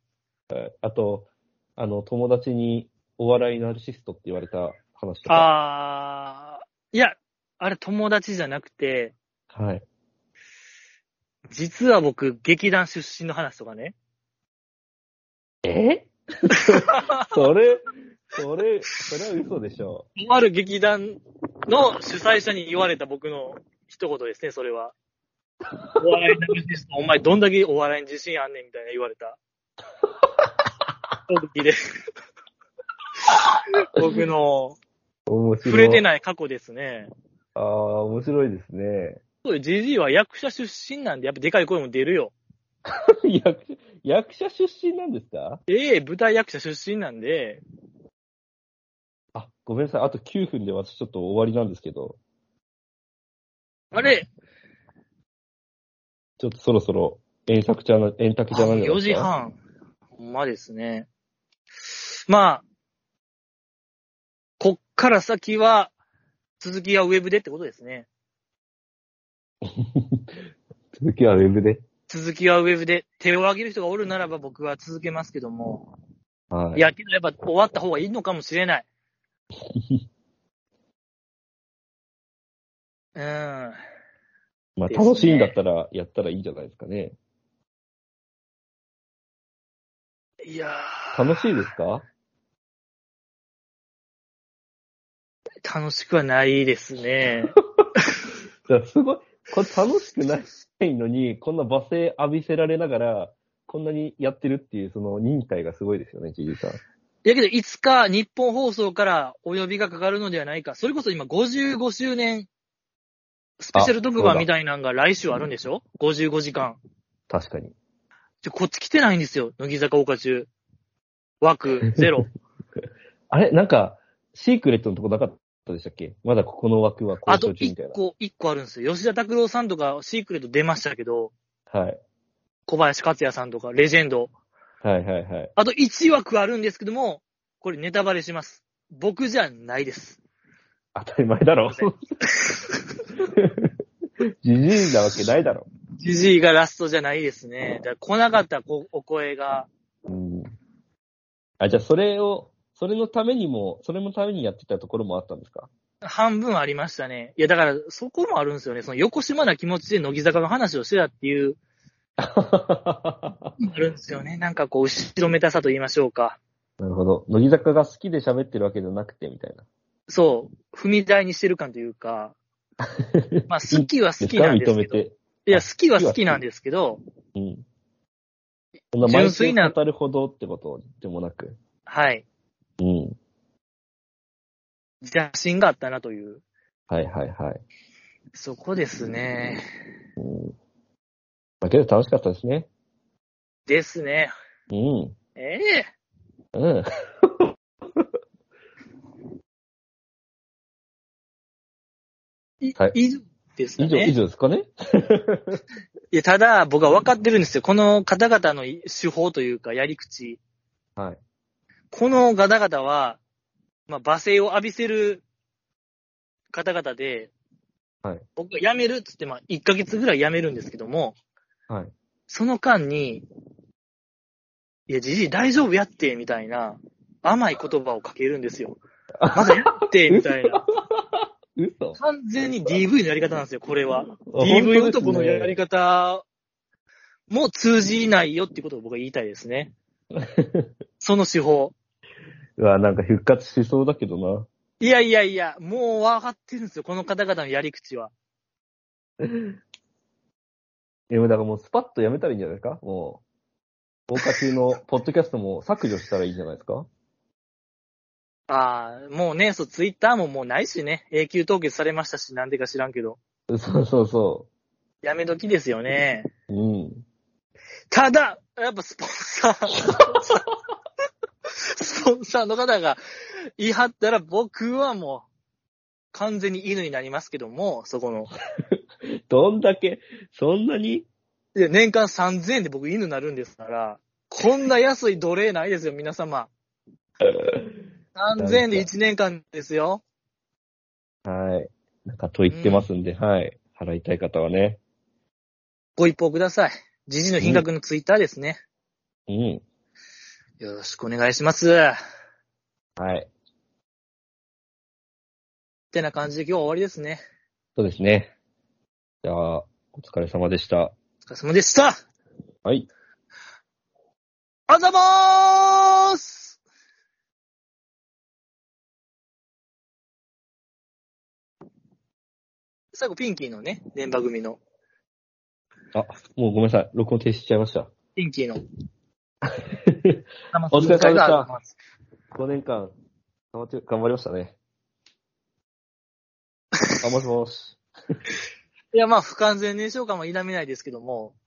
はいあと、あの、友達にお笑いナルシストって言われた話とか。ああ、いや、あれ友達じゃなくて、はい。実は僕、劇団出身の話とかね。え？それ、それ、それは嘘でしょ。とある劇団の主催者に言われた僕の一言ですね、それは。お笑いナルシスト、お前どんだけお笑いに自信あんねんみたいな言われた。時で。僕の面白い。触れてない過去ですね。ああ、面白いですね。そうよ、ジジイは役者出身なんで、やっぱでかい声も出るよ。役者、役者出身なんですか？ええ舞台役者出身なんで、あ、ごめんなさい。あと9分で私ちょっと終わりなんですけど、あれ、ちょっとそろそろ、遠作じゃな、遠卓じゃない4時。半。ほんまですね。まあ、こっから先は、続きはウェブでってことですね。続きはウェブで？続きはウェブで。手を挙げる人がおるならば僕は続けますけども。はい。いや、けどやっぱ終わった方がいいのかもしれない。うん。まあ、楽しいんだったら、やったらいいんじゃないですかね。いやー楽しいですか？楽しくはないですね。じゃあすごい、これ楽しくないのに、こんな罵声浴びせられながら、こんなにやってるっていう、その忍耐がすごいですよね、ジジイさん。いやけど、いつか日本放送からお呼びがかかるのではないか。それこそ今55周年スペシャル特番みたいなのが来週あるんでしょ ?55 時間。確かに。で、こっち来てないんですよ。乃木坂岡中。枠ゼロ。あれ？なんか、シークレットのとこなかったでしたっけ？まだここの枠はあと交渉中みたい1個、1個あるんですよ。吉田拓郎さんとかシークレット出ましたけど、な。はい。小林克也さんとかレジェンド。はいはいはい。あと1枠あるんですけども、これネタバレします。僕じゃないです。当たり前だろ。すいまジジイなわけないだろ。ジジイがラストじゃないですね。だから来なかったこお声が、うん。あ、じゃあそれを、それのためにも、それのためにやってたところもあったんですか？半分ありましたね。いや、だから、そこもあるんですよね。その、横島な気持ちで乃木坂の話をしてたっていう、あるんですよね。なんかこう、後ろめたさと言いましょうか。なるほど。乃木坂が好きで喋ってるわけじゃなくて、みたいな。そう、踏み台にしてる感というか、まあ、好きは好きなんですけど、い。や、好きは好きなんですけど、うん。そんな毎週純粋な語るほどってことでもなく。はい。うん。自信があったなという、はいはいはい。そこですね。うん。まあけど楽しかったですね。ですね。うん。ええうん。いはい以上ですか以上、ね。以上ですかね？いや、ただ、僕は分かってるんですよ。この方々の手法というか、やり口。はい。この方々は、まあ、罵声を浴びせる方々で、はい。僕が辞めるっつって、まあ、1ヶ月ぐらい辞めるんですけども、はい。その間に、いや、じじい大丈夫やって、みたいな、甘い言葉をかけるんですよ。まだやって、みたいな。嘘完全に DV のやり方なんですよ、これは。あ DV 男のやり本方も通じないよっていうことを僕は言いたいですね。その手法。うわ、なんか復活しそうだけどな。いやいやいや、もう分かってるんですよ、この方々のやり口は。でもだからもうスパッとやめたらいいんじゃないですか？もう。放課中のポッドキャストも削除したらいいんじゃないですか？ああ、もうね、そう、ツイッターももうないしね、永久凍結されましたし、なんでか知らんけど。そうそうそやめ時ですよね。う。うん。ただ、やっぱスポンサー、スポンサーの方が言い張ったら僕はもう完全に犬になりますけども、そこの。どんだけ、そんなに？いや、年間3000円で僕犬になるんですから、こんな安い奴隷ないですよ、皆様。3000円で1年間ですよ。はい。なんかと言ってますんで、はい。払いたい方はね。ご一報ください。時事の品格のツイッターですね。うん。よろしくお願いします。はい。ってな感じで今日は終わりですね。そうですね。じゃあ、お疲れ様でした。お疲れ様でしたはい。あざまーす最後、ピンキーのね、電波組の。あ、もうごめんなさい。録音停止しちゃいました。ピンキーの。お疲れ様でしたありがとうございます5年間、頑張って、頑張りましたね。あ、もしもし。いや、まあ、不完全燃焼感は否めないですけども、